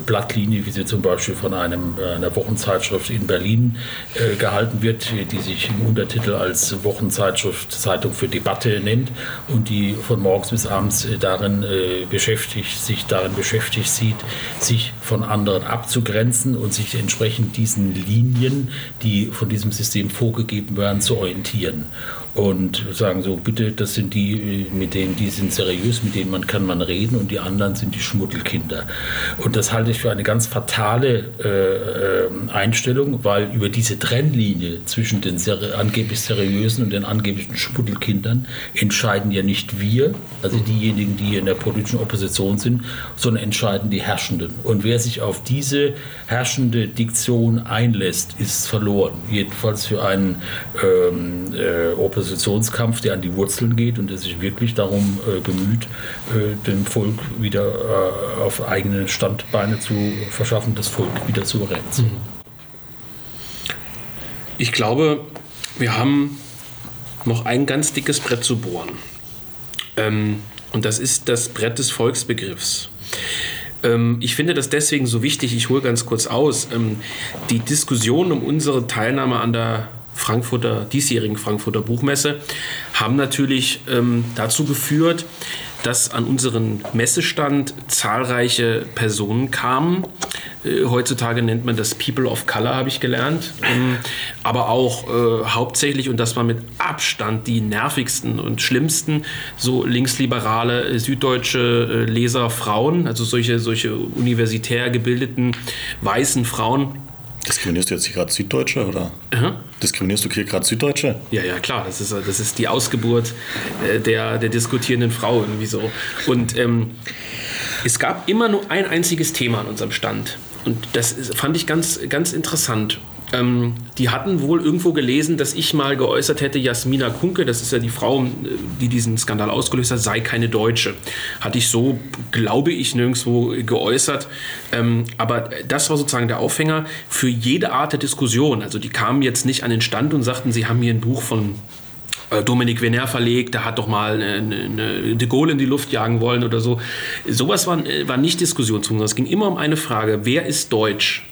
Blattlinie, wie sie zum Beispiel von einem einer Wochenzeitschrift in Berlin äh, gehalten wird, die sich im Untertitel als Wochenzeitschrift Zeitung für Debatte nennt und die von morgens bis abends äh, darin äh, beschäftigt, sich darin beschäftigt sieht, sich von anderen abzugrenzen und sich entsprechend diesen Linien, die von diesem System vorgegeben werden, zu orientieren und sagen so, bitte, das sind die, mit denen, die sind seriös, mit denen man kann man reden und die anderen sind die Schmuddelkinder. Und das halte ich für eine ganz fatale äh, Einstellung, weil über diese Trennlinie zwischen den seri angeblich seriösen und den angeblichen Schmuddelkindern entscheiden ja nicht wir, also diejenigen, die in der politischen Opposition sind, sondern entscheiden die Herrschenden. Und wer sich auf diese herrschende Diktion einlässt, ist verloren. Jedenfalls für einen ähm, äh, Opposition Oppositionskampf, der an die Wurzeln geht und der sich wirklich darum äh, bemüht, äh, dem Volk wieder äh, auf eigene Standbeine zu verschaffen, das Volk wieder zu. Mhm. Ich glaube, wir haben noch ein ganz dickes Brett zu bohren. Ähm, und das ist das Brett des Volksbegriffs. Ähm, ich finde das deswegen so wichtig, ich hole ganz kurz aus. Ähm, die Diskussion um unsere Teilnahme an der Frankfurter, diesjährigen Frankfurter Buchmesse haben natürlich ähm, dazu geführt, dass an unseren Messestand zahlreiche Personen kamen. Äh, heutzutage nennt man das People of Color, habe ich gelernt. Ähm, aber auch äh, hauptsächlich, und das war mit Abstand die nervigsten und schlimmsten, so linksliberale äh, süddeutsche äh, Leser Frauen, also solche, solche universitär gebildeten weißen Frauen Diskriminierst du jetzt hier gerade Süddeutsche oder? Mhm. Diskriminierst du hier gerade Süddeutsche? Ja, ja, klar. Das ist, das ist die Ausgeburt äh, der, der diskutierenden Frau irgendwie so. Und ähm, es gab immer nur ein einziges Thema an unserem Stand. Und das fand ich ganz, ganz interessant. Ähm, die hatten wohl irgendwo gelesen, dass ich mal geäußert hätte, Jasmina Kunke, das ist ja die Frau, die diesen Skandal ausgelöst hat, sei keine Deutsche. Hatte ich so, glaube ich, nirgendwo geäußert. Ähm, aber das war sozusagen der Aufhänger für jede Art der Diskussion. Also die kamen jetzt nicht an den Stand und sagten, sie haben hier ein Buch von äh, Dominik Venner verlegt, der hat doch mal eine, eine De Gaulle in die Luft jagen wollen oder so. Sowas war, war nicht Diskussionsgrund. Es ging immer um eine Frage, wer ist deutsch?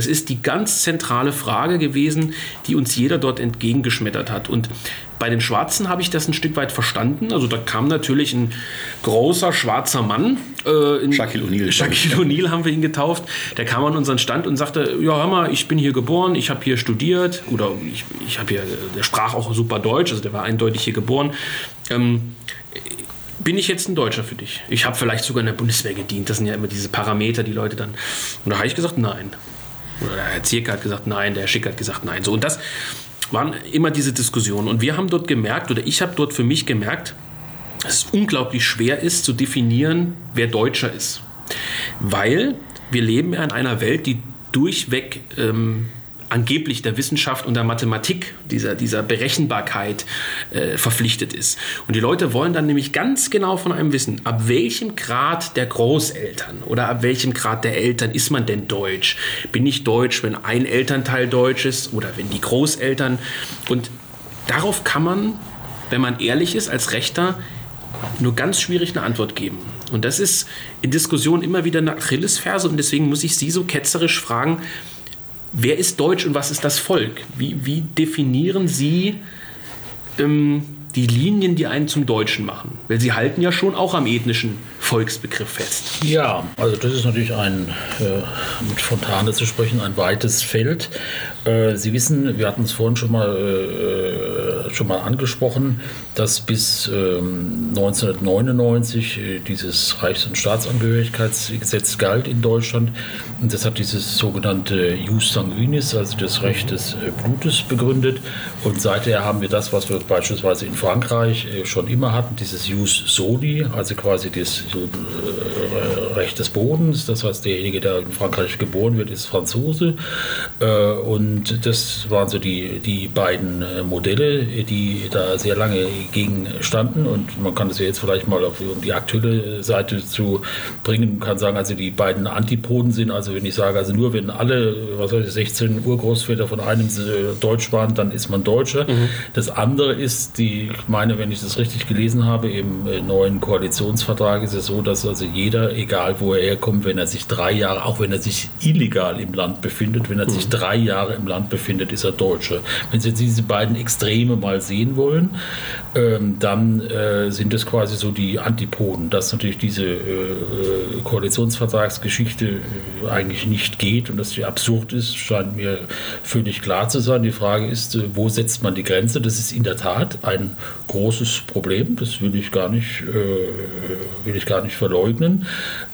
Das ist die ganz zentrale Frage gewesen, die uns jeder dort entgegengeschmettert hat. Und bei den Schwarzen habe ich das ein Stück weit verstanden. Also da kam natürlich ein großer schwarzer Mann. Äh, Shaquille O'Neal. Shaquille O'Neal haben wir ihn getauft. Der kam an unseren Stand und sagte, ja hör mal, ich bin hier geboren, ich habe hier studiert. Oder ich, ich habe hier, der sprach auch super Deutsch, also der war eindeutig hier geboren. Ähm, bin ich jetzt ein Deutscher für dich? Ich habe vielleicht sogar in der Bundeswehr gedient. Das sind ja immer diese Parameter, die Leute dann. Und da habe ich gesagt, nein. Herr Zierke hat gesagt nein, der Herr Schick hat gesagt nein. So, und das waren immer diese Diskussionen. Und wir haben dort gemerkt, oder ich habe dort für mich gemerkt, dass es unglaublich schwer ist zu definieren, wer Deutscher ist. Weil wir leben ja in einer Welt, die durchweg ähm, angeblich der Wissenschaft und der Mathematik, dieser, dieser Berechenbarkeit äh, verpflichtet ist. Und die Leute wollen dann nämlich ganz genau von einem wissen, ab welchem Grad der Großeltern oder ab welchem Grad der Eltern ist man denn deutsch? Bin ich deutsch, wenn ein Elternteil deutsch ist oder wenn die Großeltern? Und darauf kann man, wenn man ehrlich ist, als Rechter nur ganz schwierig eine Antwort geben. Und das ist in Diskussionen immer wieder eine Achillesferse und deswegen muss ich Sie so ketzerisch fragen, Wer ist Deutsch und was ist das Volk? Wie, wie definieren Sie ähm, die Linien, die einen zum Deutschen machen? Weil Sie halten ja schon auch am ethnischen Volksbegriff fest. Ja, also das ist natürlich ein, äh, mit Fontane zu sprechen, ein weites Feld. Äh, Sie wissen, wir hatten es vorhin schon mal, äh, schon mal angesprochen, dass bis 1999 ähm, äh, dieses Reichs- und Staatsangehörigkeitsgesetz galt in Deutschland. Und das hat dieses sogenannte Jus sanguinis, also das Recht des äh, Blutes, begründet. Und seither haben wir das, was wir beispielsweise in Frankreich äh, schon immer hatten, dieses Jus soli, also quasi das Recht des Bodens. Das heißt, derjenige, der in Frankreich geboren wird, ist Franzose. Und und das waren so die, die beiden äh, Modelle, die da sehr lange gegen standen. Und man kann das ja jetzt vielleicht mal auf die aktuelle Seite zu bringen. Man kann sagen, also die beiden Antipoden sind, also wenn ich sage, also nur wenn alle, was weiß ich, 16 Urgroßväter von einem äh, Deutsch waren, dann ist man Deutscher. Mhm. Das andere ist, die, ich meine, wenn ich das richtig gelesen habe, im äh, neuen Koalitionsvertrag ist es so, dass also jeder, egal wo er herkommt, wenn er sich drei Jahre, auch wenn er sich illegal im Land befindet, wenn er mhm. sich drei Jahre im Land befindet, ist er Deutsche. Wenn Sie jetzt diese beiden Extreme mal sehen wollen, ähm, dann äh, sind es quasi so die Antipoden, dass natürlich diese äh, Koalitionsvertragsgeschichte äh, eigentlich nicht geht und dass sie absurd ist, scheint mir völlig klar zu sein. Die Frage ist, äh, wo setzt man die Grenze? Das ist in der Tat ein großes Problem, das will ich gar nicht, äh, will ich gar nicht verleugnen.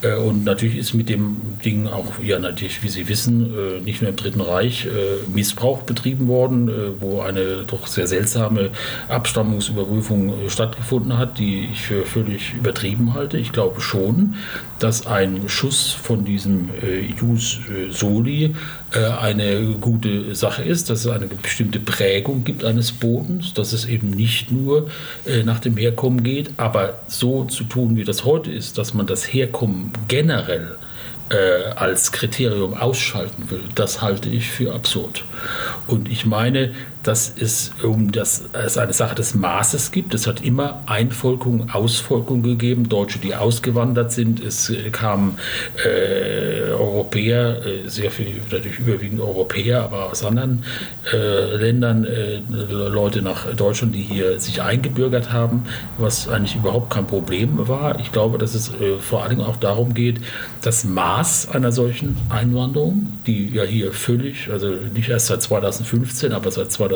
Äh, und natürlich ist mit dem Ding auch, ja natürlich, wie Sie wissen, nicht nur im Dritten Reich Missbrauch betrieben worden, wo eine doch sehr seltsame Abstammungsüberprüfung stattgefunden hat, die ich für völlig übertrieben halte. Ich glaube schon, dass ein Schuss von diesem Jus Soli eine gute Sache ist, dass es eine bestimmte Prägung gibt eines Bodens, dass es eben nicht nur nach dem Herkommen geht, aber so zu tun, wie das heute ist, dass man das Herkommen generell äh, als Kriterium ausschalten will, das halte ich für absurd. Und ich meine, dass es um das es eine Sache des Maßes gibt. Es hat immer Einvolkung, Ausvolkung gegeben, Deutsche, die ausgewandert sind. Es kamen äh, Europäer, äh, sehr viel, natürlich überwiegend Europäer, aber aus anderen äh, Ländern, äh, Leute nach Deutschland, die hier sich eingebürgert haben, was eigentlich überhaupt kein Problem war. Ich glaube, dass es äh, vor allen Dingen auch darum geht, das Maß einer solchen Einwanderung, die ja hier völlig, also nicht erst seit 2015, aber seit 2015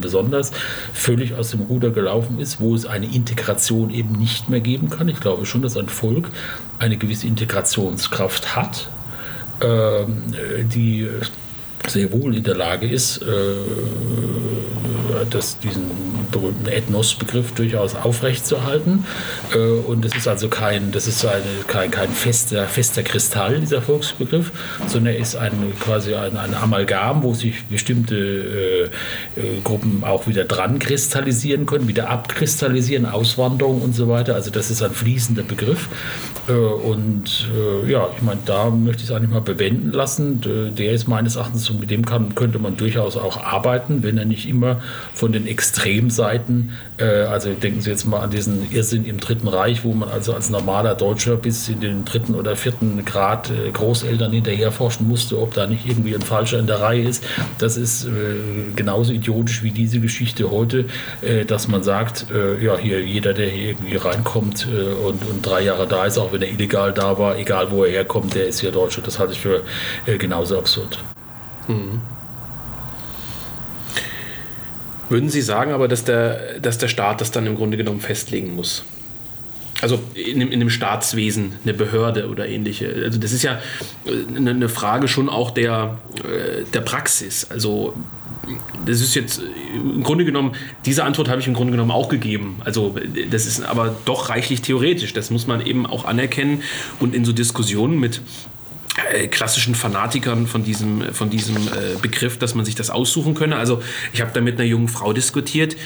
besonders, völlig aus dem Ruder gelaufen ist, wo es eine Integration eben nicht mehr geben kann. Ich glaube schon, dass ein Volk eine gewisse Integrationskraft hat, ähm, die sehr wohl in der Lage ist, äh, das, diesen berühmten Ethnos-Begriff durchaus aufrechtzuerhalten. Äh, und es ist also kein, das ist eine, kein, kein fester, fester Kristall, dieser Volksbegriff, sondern er ist ein, quasi ein, ein Amalgam, wo sich bestimmte äh, äh, Gruppen auch wieder dran kristallisieren können, wieder abkristallisieren, Auswanderung und so weiter. Also das ist ein fließender Begriff. Äh, und ja, ich meine, da möchte ich es eigentlich mal bewenden lassen. Der ist meines Erachtens, und mit dem kann, könnte man durchaus auch arbeiten, wenn er nicht immer von den Extremseiten, äh, also denken Sie jetzt mal an diesen Irrsinn im Dritten Reich, wo man also als normaler Deutscher bis in den dritten oder vierten Grad äh, Großeltern hinterherforschen musste, ob da nicht irgendwie ein Falscher in der Reihe ist. Das ist äh, genauso idiotisch wie diese Geschichte heute, dass man sagt, ja, hier jeder, der hier irgendwie reinkommt und, und drei Jahre da ist, auch wenn er illegal da war, egal wo er herkommt, der ist hier Deutscher. Das halte ich für genauso absurd. Mhm. Würden Sie sagen aber, dass der, dass der Staat das dann im Grunde genommen festlegen muss? Also in, in dem Staatswesen, eine Behörde oder ähnliche. Also das ist ja äh, eine Frage schon auch der, äh, der Praxis. Also das ist jetzt im Grunde genommen, diese Antwort habe ich im Grunde genommen auch gegeben. Also das ist aber doch reichlich theoretisch. Das muss man eben auch anerkennen und in so Diskussionen mit äh, klassischen Fanatikern von diesem, von diesem äh, Begriff, dass man sich das aussuchen könne. Also ich habe da mit einer jungen Frau diskutiert,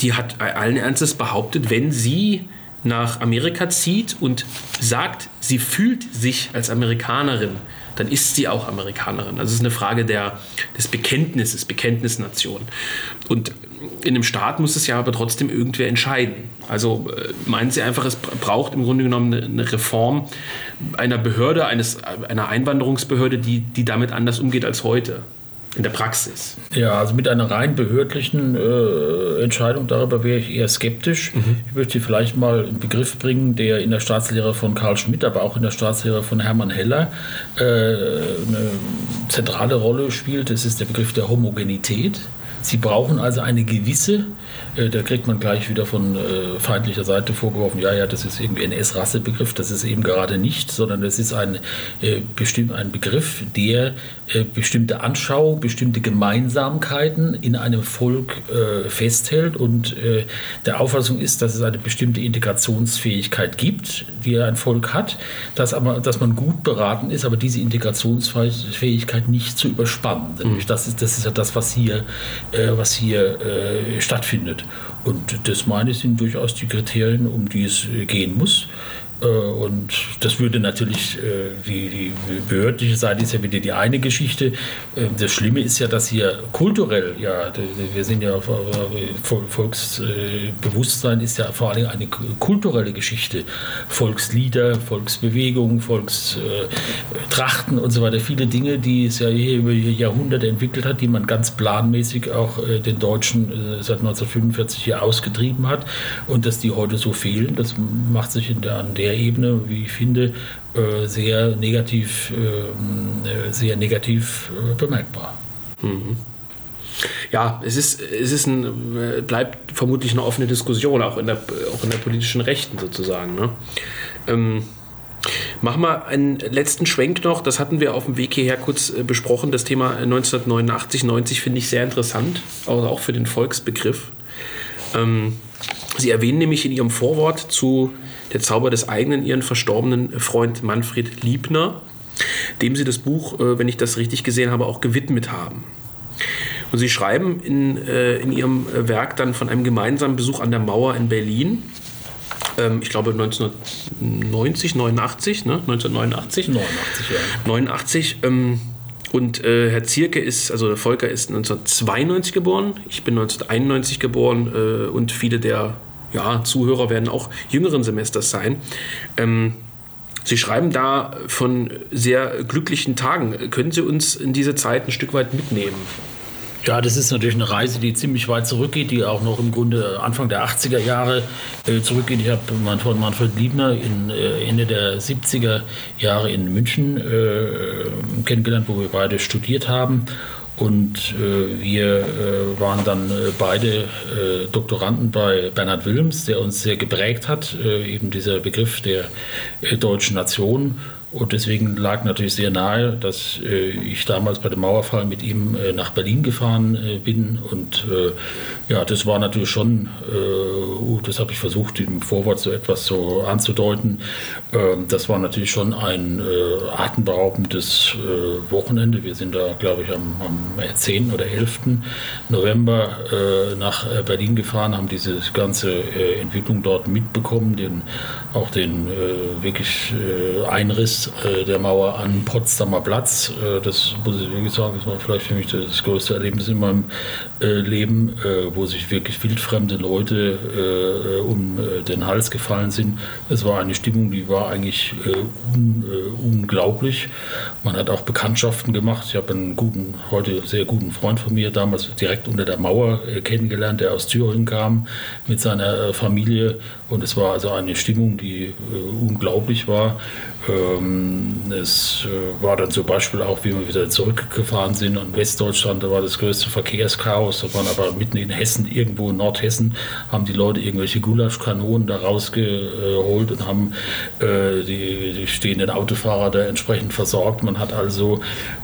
die hat allen Ernstes behauptet, wenn sie nach Amerika zieht und sagt, sie fühlt sich als Amerikanerin, dann ist sie auch Amerikanerin. Also es ist eine Frage der, des Bekenntnisses, Bekenntnisnation. Und in einem Staat muss es ja aber trotzdem irgendwer entscheiden. Also äh, meinen Sie einfach, es braucht im Grunde genommen eine Reform einer Behörde, eines, einer Einwanderungsbehörde, die, die damit anders umgeht als heute? in der Praxis. Ja, also mit einer rein behördlichen äh, Entscheidung darüber wäre ich eher skeptisch. Mhm. Ich möchte vielleicht mal einen Begriff bringen, der in der Staatslehre von Karl Schmidt, aber auch in der Staatslehre von Hermann Heller äh, eine zentrale Rolle spielt. Das ist der Begriff der Homogenität. Sie brauchen also eine gewisse äh, da kriegt man gleich wieder von äh, feindlicher Seite vorgeworfen, ja, ja, das ist irgendwie ein NS-Rassebegriff, das ist eben gerade nicht, sondern das ist ein, äh, bestimm, ein Begriff, der bestimmte Anschauung, bestimmte Gemeinsamkeiten in einem Volk äh, festhält und äh, der Auffassung ist, dass es eine bestimmte Integrationsfähigkeit gibt, die ein Volk hat, dass, aber, dass man gut beraten ist, aber diese Integrationsfähigkeit nicht zu überspannen. Mhm. Das, ist, das ist ja das, was hier, was hier stattfindet. Und das meine ich sind durchaus die Kriterien, um die es gehen muss. Äh, und das würde natürlich, äh, die, die behördliche Seite ist ja wieder die eine Geschichte. Äh, das Schlimme ist ja, dass hier kulturell, ja, wir sind ja, Volksbewusstsein ist ja vor allem eine kulturelle Geschichte. Volkslieder, Volksbewegung, Volkstrachten und so weiter. Viele Dinge, die es ja hier über Jahrhunderte entwickelt hat, die man ganz planmäßig auch den Deutschen seit 1945 hier ausgetrieben hat. Und dass die heute so fehlen, das macht sich in der, an der der Ebene, wie ich finde, äh, sehr negativ, äh, sehr negativ äh, bemerkbar. Mhm. Ja, es ist, es ist ein, bleibt vermutlich eine offene Diskussion, auch in der, auch in der politischen Rechten sozusagen. Ne? Ähm, Machen wir einen letzten Schwenk noch. Das hatten wir auf dem Weg hierher kurz besprochen. Das Thema 1989, 90 finde ich sehr interessant, also auch für den Volksbegriff. Ähm, Sie erwähnen nämlich in Ihrem Vorwort zu der Zauber des eigenen, ihren verstorbenen Freund Manfred Liebner, dem sie das Buch, äh, wenn ich das richtig gesehen habe, auch gewidmet haben. Und sie schreiben in, äh, in ihrem Werk dann von einem gemeinsamen Besuch an der Mauer in Berlin. Ähm, ich glaube 1990, 89, ne? 1989. 89, ja. 89. Ähm, Und äh, Herr Zierke ist, also der Volker ist 1992 geboren, ich bin 1991 geboren äh, und viele der ja, Zuhörer werden auch jüngeren Semesters sein. Ähm, Sie schreiben da von sehr glücklichen Tagen. Können Sie uns in diese Zeit ein Stück weit mitnehmen? Ja, das ist natürlich eine Reise, die ziemlich weit zurückgeht, die auch noch im Grunde Anfang der 80er Jahre äh, zurückgeht. Ich habe von Manfred Liebner in, äh, Ende der 70er Jahre in München äh, kennengelernt, wo wir beide studiert haben. Und äh, wir äh, waren dann äh, beide äh, Doktoranden bei Bernhard Wilms, der uns sehr geprägt hat, äh, eben dieser Begriff der äh, deutschen Nation. Und deswegen lag natürlich sehr nahe, dass äh, ich damals bei dem Mauerfall mit ihm äh, nach Berlin gefahren äh, bin. Und äh, ja, das war natürlich schon, uh, das habe ich versucht im Vorwort so etwas so anzudeuten. Ähm, das war natürlich schon ein äh, atemberaubendes Wochenende. Wir sind da, glaube ich, am, am 10. oder 11. November nach Berlin gefahren, haben diese ganze Entwicklung dort mitbekommen, den, auch den wirklich Einriss äh, der Mauer an Potsdamer Platz. Äh, das muss ich wirklich sagen, das war vielleicht für mich das größte Erlebnis in meinem äh, Leben, äh, wo sich wirklich wildfremde Leute äh, um äh, den Hals gefallen sind. Es war eine Stimmung, die war eigentlich un, unglaublich. Man hat auch Bekanntschaften gemacht. Ich habe einen guten, heute sehr guten Freund von mir, damals direkt unter der Mauer kennengelernt, der aus Thüringen kam mit seiner Familie. Und es war also eine Stimmung, die unglaublich war. Ähm, es äh, war dann zum Beispiel auch, wie wir wieder zurückgefahren sind in Westdeutschland, da war das größte Verkehrschaos. Da waren aber mitten in Hessen, irgendwo in Nordhessen, haben die Leute irgendwelche Gulaschkanonen da rausgeholt und haben äh, die, die, stehenden Autofahrer da entsprechend versorgt. Man hat also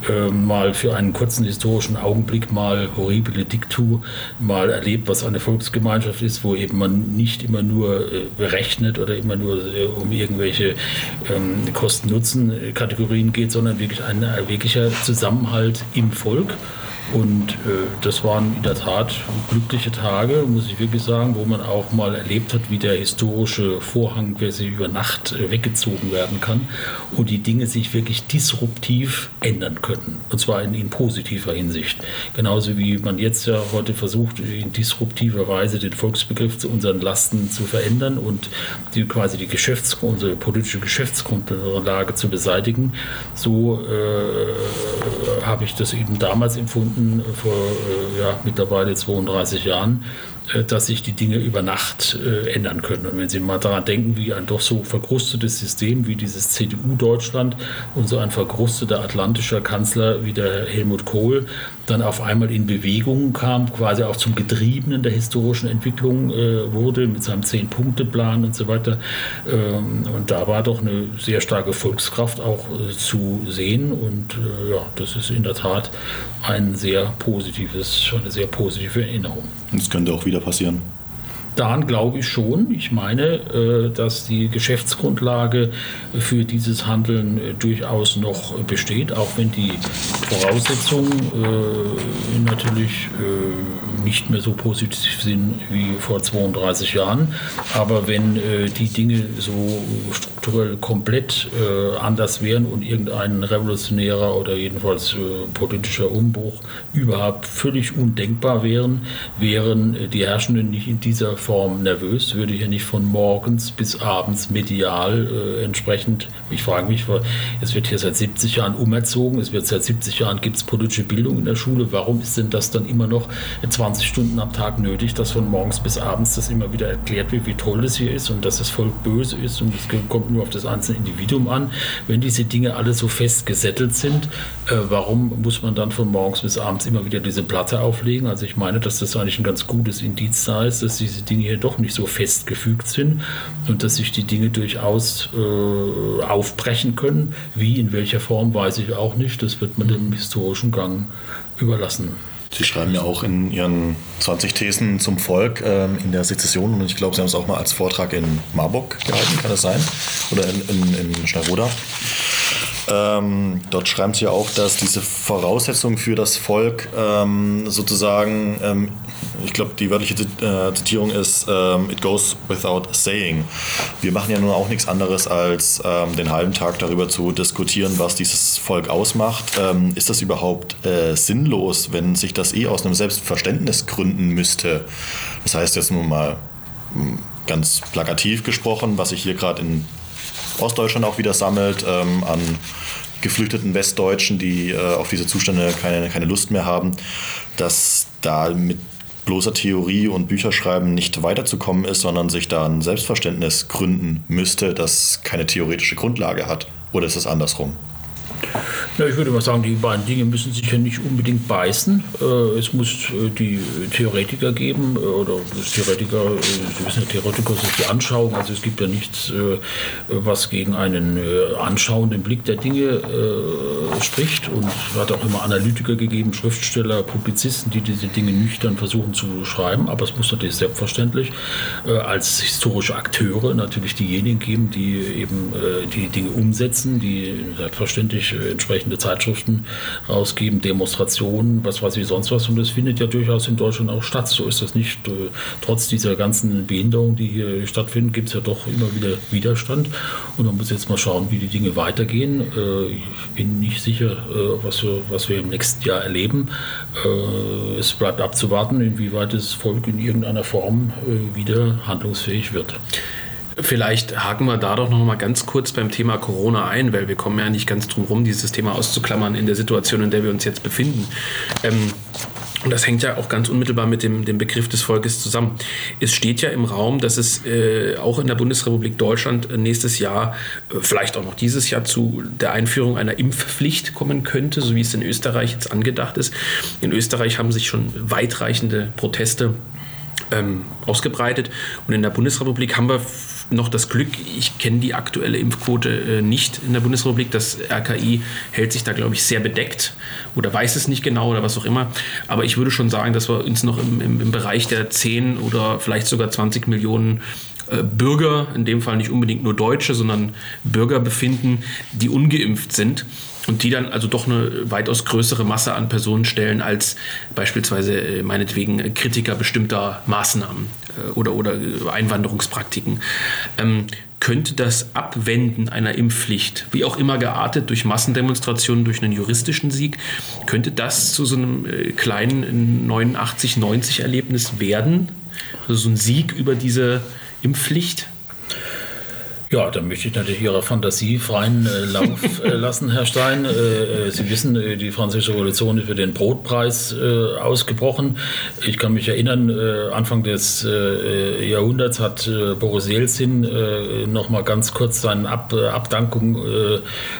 äh, mal für einen kurzen historischen Augenblick mal horrible Diktu mal erlebt, was eine Volksgemeinschaft ist, wo eben man nicht immer nur äh, berechnet oder immer nur äh, um irgendwelche ähm, Kosten-Nutzen-Kategorien geht, sondern wirklich ein wirklicher Zusammenhalt im Volk. Und äh, das waren in der Tat glückliche Tage, muss ich wirklich sagen, wo man auch mal erlebt hat, wie der historische Vorhang quasi über Nacht äh, weggezogen werden kann und die Dinge sich wirklich disruptiv ändern können. Und zwar in, in, positiver Hinsicht. Genauso wie man jetzt ja heute versucht, in disruptiver Weise den Volksbegriff zu unseren Lasten zu verändern und die, quasi die Geschäfts unsere politische Geschäftsgrundlage zu beseitigen. So äh, habe ich das eben damals empfunden gefunden vor äh, ja, mittlerweile 32 Jahren, dass sich die Dinge über Nacht äh, ändern können. Und wenn Sie mal daran denken, wie ein doch so verkrustetes System wie dieses CDU-Deutschland und so ein verkrusteter atlantischer Kanzler wie der Helmut Kohl dann auf einmal in Bewegung kam, quasi auch zum Getriebenen der historischen Entwicklung äh, wurde mit seinem Zehn-Punkte-Plan und so weiter. Ähm, und da war doch eine sehr starke Volkskraft auch äh, zu sehen. Und äh, ja, das ist in der Tat ein sehr positives, eine sehr positive Erinnerung. Das könnte auch wieder passieren. Daran glaube ich schon. Ich meine, äh, dass die Geschäftsgrundlage für dieses Handeln äh, durchaus noch besteht, auch wenn die Voraussetzungen äh, natürlich nicht mehr so positiv sind wie vor 32 Jahren. Aber wenn die Dinge so strukturell komplett anders wären und irgendein revolutionärer oder jedenfalls politischer Umbruch überhaupt völlig undenkbar wären, wären die Herrschenden nicht in dieser Form nervös, würde ja nicht von morgens bis abends medial äh, entsprechend, ich frage mich, es wird hier seit 70 Jahren umerzogen, es wird seit 70 Jahren gibt es politische Bildung in der Schule, warum ist denn das dann immer noch 20 Stunden am Tag nötig, dass von morgens bis abends das immer wieder erklärt wird, wie toll das hier ist und dass das Volk böse ist und es kommt nur auf das einzelne Individuum an. Wenn diese Dinge alle so fest gesettelt sind, äh, warum muss man dann von morgens bis abends immer wieder diese Platte auflegen? Also ich meine, dass das eigentlich ein ganz gutes Indiz da ist, dass diese Dinge hier doch nicht so festgefügt sind und dass sich die Dinge durchaus äh, aufbrechen können. Wie, in welcher Form, weiß ich auch nicht. Das wird man dem historischen Gang überlassen. Sie schreiben ja auch in Ihren 20 Thesen zum Volk ähm, in der Sezession und ich glaube, Sie haben es auch mal als Vortrag in Marburg gehalten, kann das sein? Oder in, in, in Schneiroda. Ähm, dort schreiben Sie ja auch, dass diese Voraussetzung für das Volk ähm, sozusagen, ähm, ich glaube, die wörtliche äh, Zitierung ist, ähm, it goes without saying. Wir machen ja nun auch nichts anderes, als ähm, den halben Tag darüber zu diskutieren, was dieses Volk ausmacht. Ähm, ist das überhaupt äh, sinnlos, wenn sich das eh aus einem Selbstverständnis gründen müsste? Das heißt jetzt nun mal hm, ganz plakativ gesprochen, was sich hier gerade in Ostdeutschland auch wieder sammelt, ähm, an geflüchteten Westdeutschen, die äh, auf diese Zustände keine, keine Lust mehr haben, dass da mit bloßer Theorie und Bücherschreiben nicht weiterzukommen ist, sondern sich da ein Selbstverständnis gründen müsste, das keine theoretische Grundlage hat. Oder ist es andersrum? Ja, ich würde mal sagen, die beiden Dinge müssen sich ja nicht unbedingt beißen. Äh, es muss äh, die Theoretiker geben, äh, oder Theoretiker, Sie wissen ja, Theoretiker ist die Anschauung, also es gibt ja nichts, was gegen einen anschauenden Blick der Dinge spricht. Und es hat auch immer Analytiker gegeben, Schriftsteller, Publizisten, die diese Dinge nüchtern versuchen zu schreiben. Aber es muss natürlich selbstverständlich als historische Akteure natürlich diejenigen geben, die eben die Dinge umsetzen, die selbstverständlich entsprechende Zeitschriften rausgeben, Demonstrationen, was weiß ich sonst was. Und das findet ja durchaus in Deutschland auch statt. So ist das nicht. Äh, trotz dieser ganzen Behinderungen, die hier stattfinden, gibt es ja doch immer wieder Widerstand. Und man muss jetzt mal schauen, wie die Dinge weitergehen. Äh, ich bin nicht sicher, äh, was wir, was wir im nächsten Jahr erleben. Es bleibt abzuwarten, inwieweit das Volk in irgendeiner Form wieder handlungsfähig wird. Vielleicht haken wir da doch noch mal ganz kurz beim Thema Corona ein, weil wir kommen ja nicht ganz drum rum, dieses Thema auszuklammern in der Situation, in der wir uns jetzt befinden. Ähm, und das hängt ja auch ganz unmittelbar mit dem, dem Begriff des Volkes zusammen. Es steht ja im Raum, dass es äh, auch in der Bundesrepublik Deutschland nächstes Jahr, äh, vielleicht auch noch dieses Jahr, zu der Einführung einer Impfpflicht kommen könnte, so wie es in Österreich jetzt angedacht ist. In Österreich haben sich schon weitreichende Proteste ähm, ausgebreitet. Und in der Bundesrepublik haben wir noch das Glück, ich kenne die aktuelle Impfquote äh, nicht in der Bundesrepublik. Das RKI hält sich da, glaube ich, sehr bedeckt oder weiß es nicht genau oder was auch immer. Aber ich würde schon sagen, dass wir uns noch im, im, im Bereich der 10 oder vielleicht sogar 20 Millionen äh, Bürger, in dem Fall nicht unbedingt nur Deutsche, sondern Bürger befinden, die ungeimpft sind und die dann also doch eine weitaus größere Masse an Personen stellen als beispielsweise äh, meinetwegen Kritiker bestimmter Maßnahmen äh, oder, oder Einwanderungspraktiken. Ähm, könnte das Abwenden einer Impfpflicht, wie auch immer geartet durch Massendemonstrationen, durch einen juristischen Sieg, könnte das zu so einem kleinen 89-90-Erlebnis werden? Also so ein Sieg über diese Impfpflicht? Ja, da möchte ich natürlich Ihrer Fantasie freien äh, Lauf äh, lassen, Herr Stein. Äh, äh Sie wissen, äh, die Französische Revolution ist für den Brotpreis äh, ausgebrochen. Ich kann mich erinnern, Anfang des Jahrhunderts hat Boris Jelzin äh, noch mal ganz kurz seine Ab Abdankung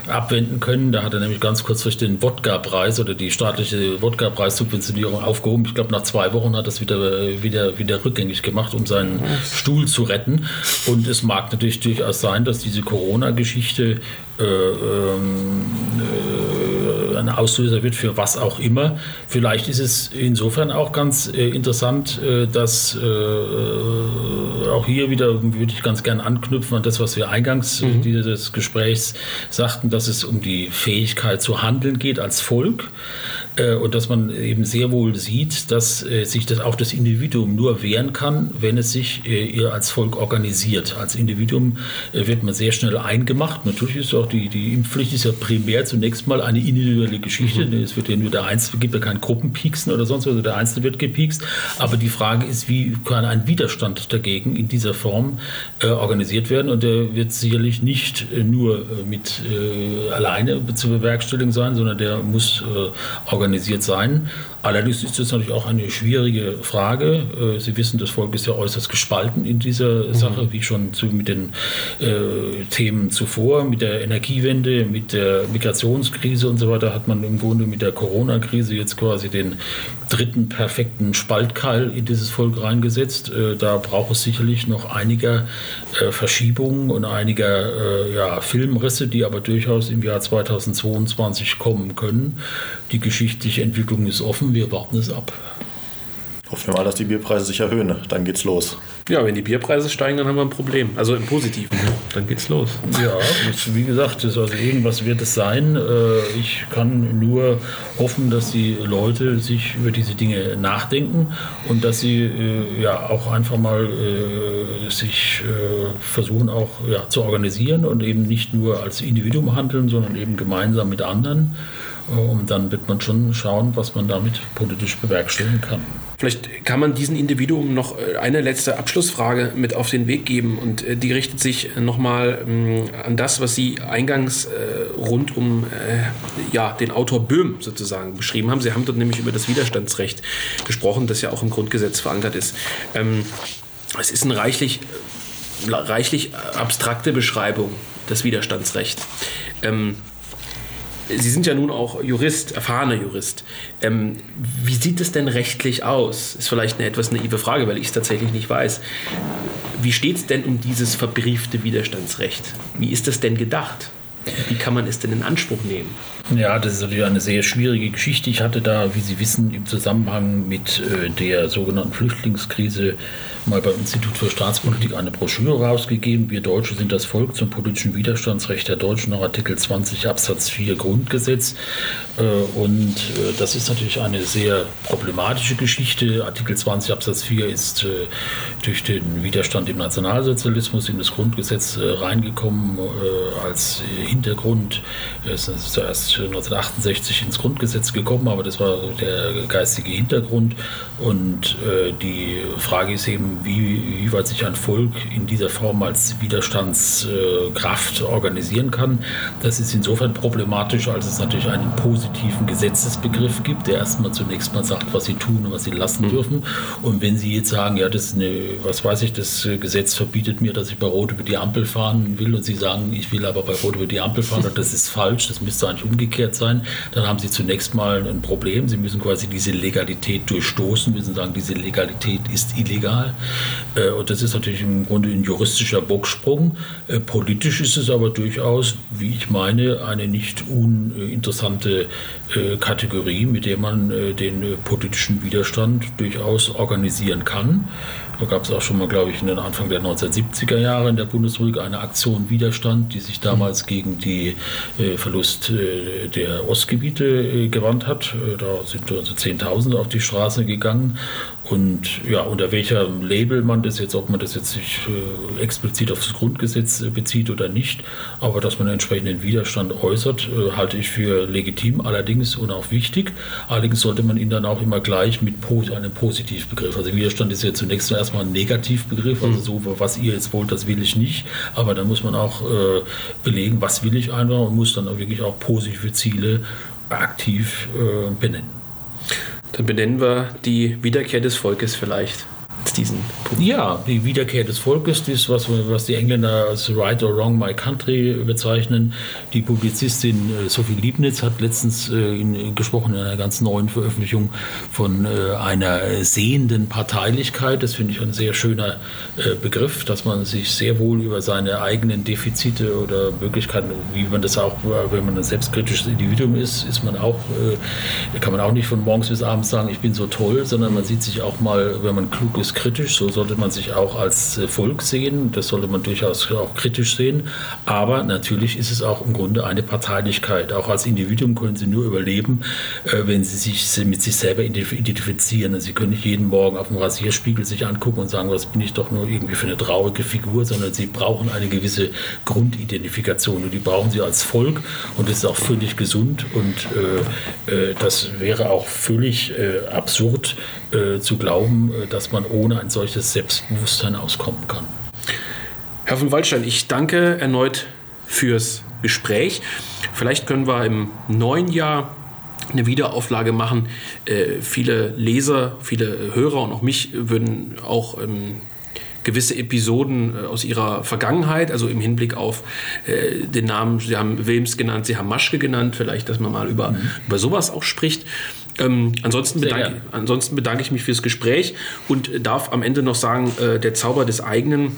abwenden können. Da hat er nämlich ganz kurzfristig den Wodka-Preis oder die staatliche Wodka-Preissubventionierung aufgehoben. Ich glaube, nach zwei Wochen hat er es wieder, wieder, wieder rückgängig gemacht, um seinen Stuhl zu retten. Und es mag natürlich durchaus sein, dass diese Corona-Geschichte äh, ähm, äh, ein Auslöser wird für was auch immer. Vielleicht ist es insofern auch ganz äh, interessant, äh, dass äh, äh, auch hier wieder würde ich ganz gerne anknüpfen an das, was wir eingangs mhm. dieses Gesprächs sagten, dass es um die Fähigkeit zu handeln geht als Volk. Äh, und dass man eben sehr wohl sieht, dass äh, sich das auch das Individuum nur wehren kann, wenn es sich äh, als Volk organisiert. Als Individuum wird man sehr schnell eingemacht. Natürlich ist auch die, die Impfpflicht ist ja primär zunächst mal eine individuelle Geschichte. Mhm. Es wird ja nur der Einzelne, gibt ja kein Gruppenpieksen oder sonst was, also der Einzelne wird gepiekst. Aber die Frage ist, wie kann ein Widerstand dagegen in dieser Form äh, organisiert werden? Und der wird sicherlich nicht nur mit äh, alleine zu bewerkstelligen sein, sondern der muss äh, organisiert sein. Allerdings ist das natürlich auch eine schwierige Frage. Äh, Sie wissen, das Volk ist ja äußerst gespalten in dieser mhm. Sache, wie schon zu, mit den äh, Themen zuvor, mit der Energiewende, mit der Migrationskrise und so weiter, hat man im Grunde mit der Corona-Krise jetzt quasi den dritten perfekten Spaltkeil in dieses Volk reingesetzt. Äh, da braucht es sicherlich noch einiger äh, Verschiebungen und einiger äh, ja, Filmrisse, die aber durchaus im Jahr 2022 kommen können. Die geschichtliche Entwicklung ist offen wir warten es ab. Hoffen wir mal, dass die Bierpreise sich erhöhen. Dann geht's los. Ja, wenn die Bierpreise steigen, dann haben wir ein Problem. Also im Positiven. Dann geht's los. Ja, das, wie gesagt, das also irgendwas wird es sein. Äh, ich kann nur hoffen, dass die Leute sich über diese Dinge nachdenken und dass sie äh, ja auch einfach mal äh, sich versuchen auch ja, zu organisieren und eben nicht nur als Individuum handeln, sondern eben gemeinsam mit anderen. Und dann wird man schon schauen, was man damit politisch bewerkstelligen kann. Vielleicht kann man diesen Individuum noch äh, eine letzte Abschlussfrage mit auf den Weg geben und äh, die richtet sich nochmal ähm, an das, was Sie eingangs äh, rund um ja, den Autor Böhm sozusagen beschrieben haben. Sie haben dort nämlich über das Widerstandsrecht gesprochen, das ja auch im Grundgesetz verankert ist. Ähm, es ist eine reichlich, reichlich abstrakte Beschreibung, das Widerstandsrecht. Sie sind ja nun auch Jurist, erfahrener Jurist. Ähm, wie sieht es denn rechtlich aus? Ist vielleicht eine etwas naive Frage, weil ich es tatsächlich nicht weiß. Wie steht es denn um dieses verbriefte Widerstandsrecht? Wie ist das denn gedacht? Wie kann man es denn in Anspruch nehmen? Ja, das ist natürlich eine sehr schwierige Geschichte. Ich hatte da, wie Sie wissen, im Zusammenhang mit äh, der sogenannten Flüchtlingskrise mal beim Institut für Staatspolitik eine Broschüre rausgegeben. Wir Deutsche sind das Volk zum politischen Widerstandsrecht der Deutschen nach Artikel 20 Absatz 4 Grundgesetz. Äh, und äh, das ist natürlich eine sehr problematische Geschichte. Artikel 20 Absatz 4 ist äh, durch den Widerstand im Nationalsozialismus in das Grundgesetz reingekommen als Hintergrund. Es ist zuerst 1968 ins Grundgesetz gekommen, aber das war der geistige Hintergrund. Und die Frage ist eben, wie, wie weit sich ein Volk in dieser Form als Widerstandskraft organisieren kann. Das ist insofern problematisch, als es natürlich einen positiven Gesetzesbegriff gibt, der erstmal zunächst mal sagt, was sie tun und was sie lassen mhm. dürfen. Und wenn Sie jetzt sagen, ja, das ist eine, was weiß ich, das Gesetz verbietet mir, dass ich bei Rot über die Ampel fahren will und Sie sagen, ich will aber bei Rot über die Ampel fahren und das ist falsch, das müsste eigentlich umgekehrt sein, dann haben Sie zunächst mal ein Problem. Sie müssen quasi diese Legalität durchstoßen, müssen sagen, diese Legalität ist illegal. Äh, und das ist natürlich im Grunde ein juristischer Bocksprung. Äh, politisch ist es aber durchaus, wie ich meine, eine nicht uninteressante äh, Kategorie, mit der man den politischen Widerstand durchaus organisieren kann. Da gab es auch schon mal, glaube ich, in den Anfang der 1970er Jahre in der Bundesrepublik eine Aktion Widerstand, die sich damals gegen den Verlust der Ostgebiete gewandt hat. Da sind also Zehntausende auf die Straße gegangen. Und ja, unter welcher Label man das jetzt, ob man das jetzt sich äh, explizit auf das Grundgesetz äh, bezieht oder nicht, aber dass man entsprechenden Widerstand äußert, äh, halte ich für legitim, allerdings und auch wichtig. Allerdings sollte man ihn dann auch immer gleich mit einem Positivbegriff. Also Widerstand ist ja zunächst erstmal ein Negativbegriff, also so, was ihr jetzt wollt, das will ich nicht. Aber dann muss man auch äh, belegen, was will ich einfach und muss dann auch wirklich auch positive Ziele aktiv äh, benennen. Dann benennen wir die Wiederkehr des Volkes vielleicht diesen Punkt. Ja, die Wiederkehr des Volkes, das was, was die Engländer als Right or Wrong My Country bezeichnen. Die Publizistin äh, Sophie Liebnitz hat letztens äh, in, gesprochen in einer ganz neuen Veröffentlichung von äh, einer sehenden Parteilichkeit. Das finde ich ein sehr schöner äh, Begriff, dass man sich sehr wohl über seine eigenen Defizite oder Möglichkeiten, wie man das auch, wenn man ein selbstkritisches Individuum ist, ist man auch, äh, kann man auch nicht von morgens bis abends sagen, ich bin so toll, sondern man sieht sich auch mal, wenn man klug ist, kritisch, so sollte man sich auch als äh, Volk sehen, das sollte man durchaus auch kritisch sehen, aber natürlich ist es auch im Grunde eine Parteilichkeit. Auch als Individuum können Sie nur überleben, äh, wenn Sie sich mit sich selber identifizieren. Sie können nicht jeden Morgen auf dem Rasierspiegel sich angucken und sagen, was bin ich doch nur irgendwie für eine traurige Figur, sondern Sie brauchen eine gewisse Grundidentifikation. Und die brauchen Sie als Volk. Und das ist auch völlig gesund. Und äh, das wäre auch völlig absurd zu glauben, dass man ohne ohne ein solches Selbstbewusstsein auskommen kann. Herr von Waldstein, ich danke erneut fürs Gespräch. Vielleicht können wir im neuen Jahr eine Wiederauflage machen. Äh, viele Leser, viele Hörer und auch mich würden auch ähm, gewisse Episoden äh, aus ihrer Vergangenheit, also im Hinblick auf äh, den Namen, Sie haben Wilms genannt, Sie haben Maschke genannt, vielleicht, dass man mal über, mhm. über sowas auch spricht. Ähm, ansonsten, bedanke, ansonsten, bedanke, ich mich fürs Gespräch und darf am Ende noch sagen, äh, der Zauber des eigenen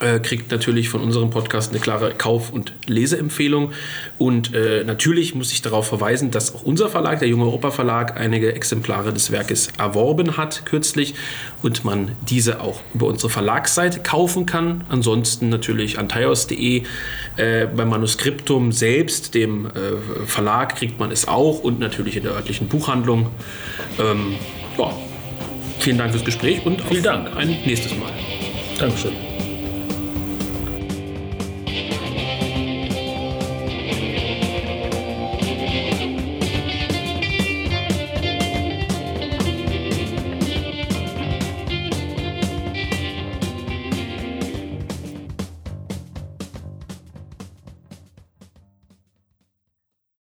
äh, kriegt natürlich von unserem Podcast eine klare Kauf- und Leseempfehlung. Und äh, natürlich muss ich darauf verweisen, dass auch unser Verlag, der Junge Europa Verlag, einige Exemplare des Werkes erworben hat kürzlich und man diese auch über unsere Verlagsseite kaufen kann. Ansonsten natürlich an taios.de. Äh, beim Manuskriptum selbst, dem äh, Verlag, kriegt man es auch und natürlich in der örtlichen Buchhandlung. Ähm, ja. Vielen Dank fürs Gespräch und Vielen Dank. ein nächstes Mal. Dankeschön.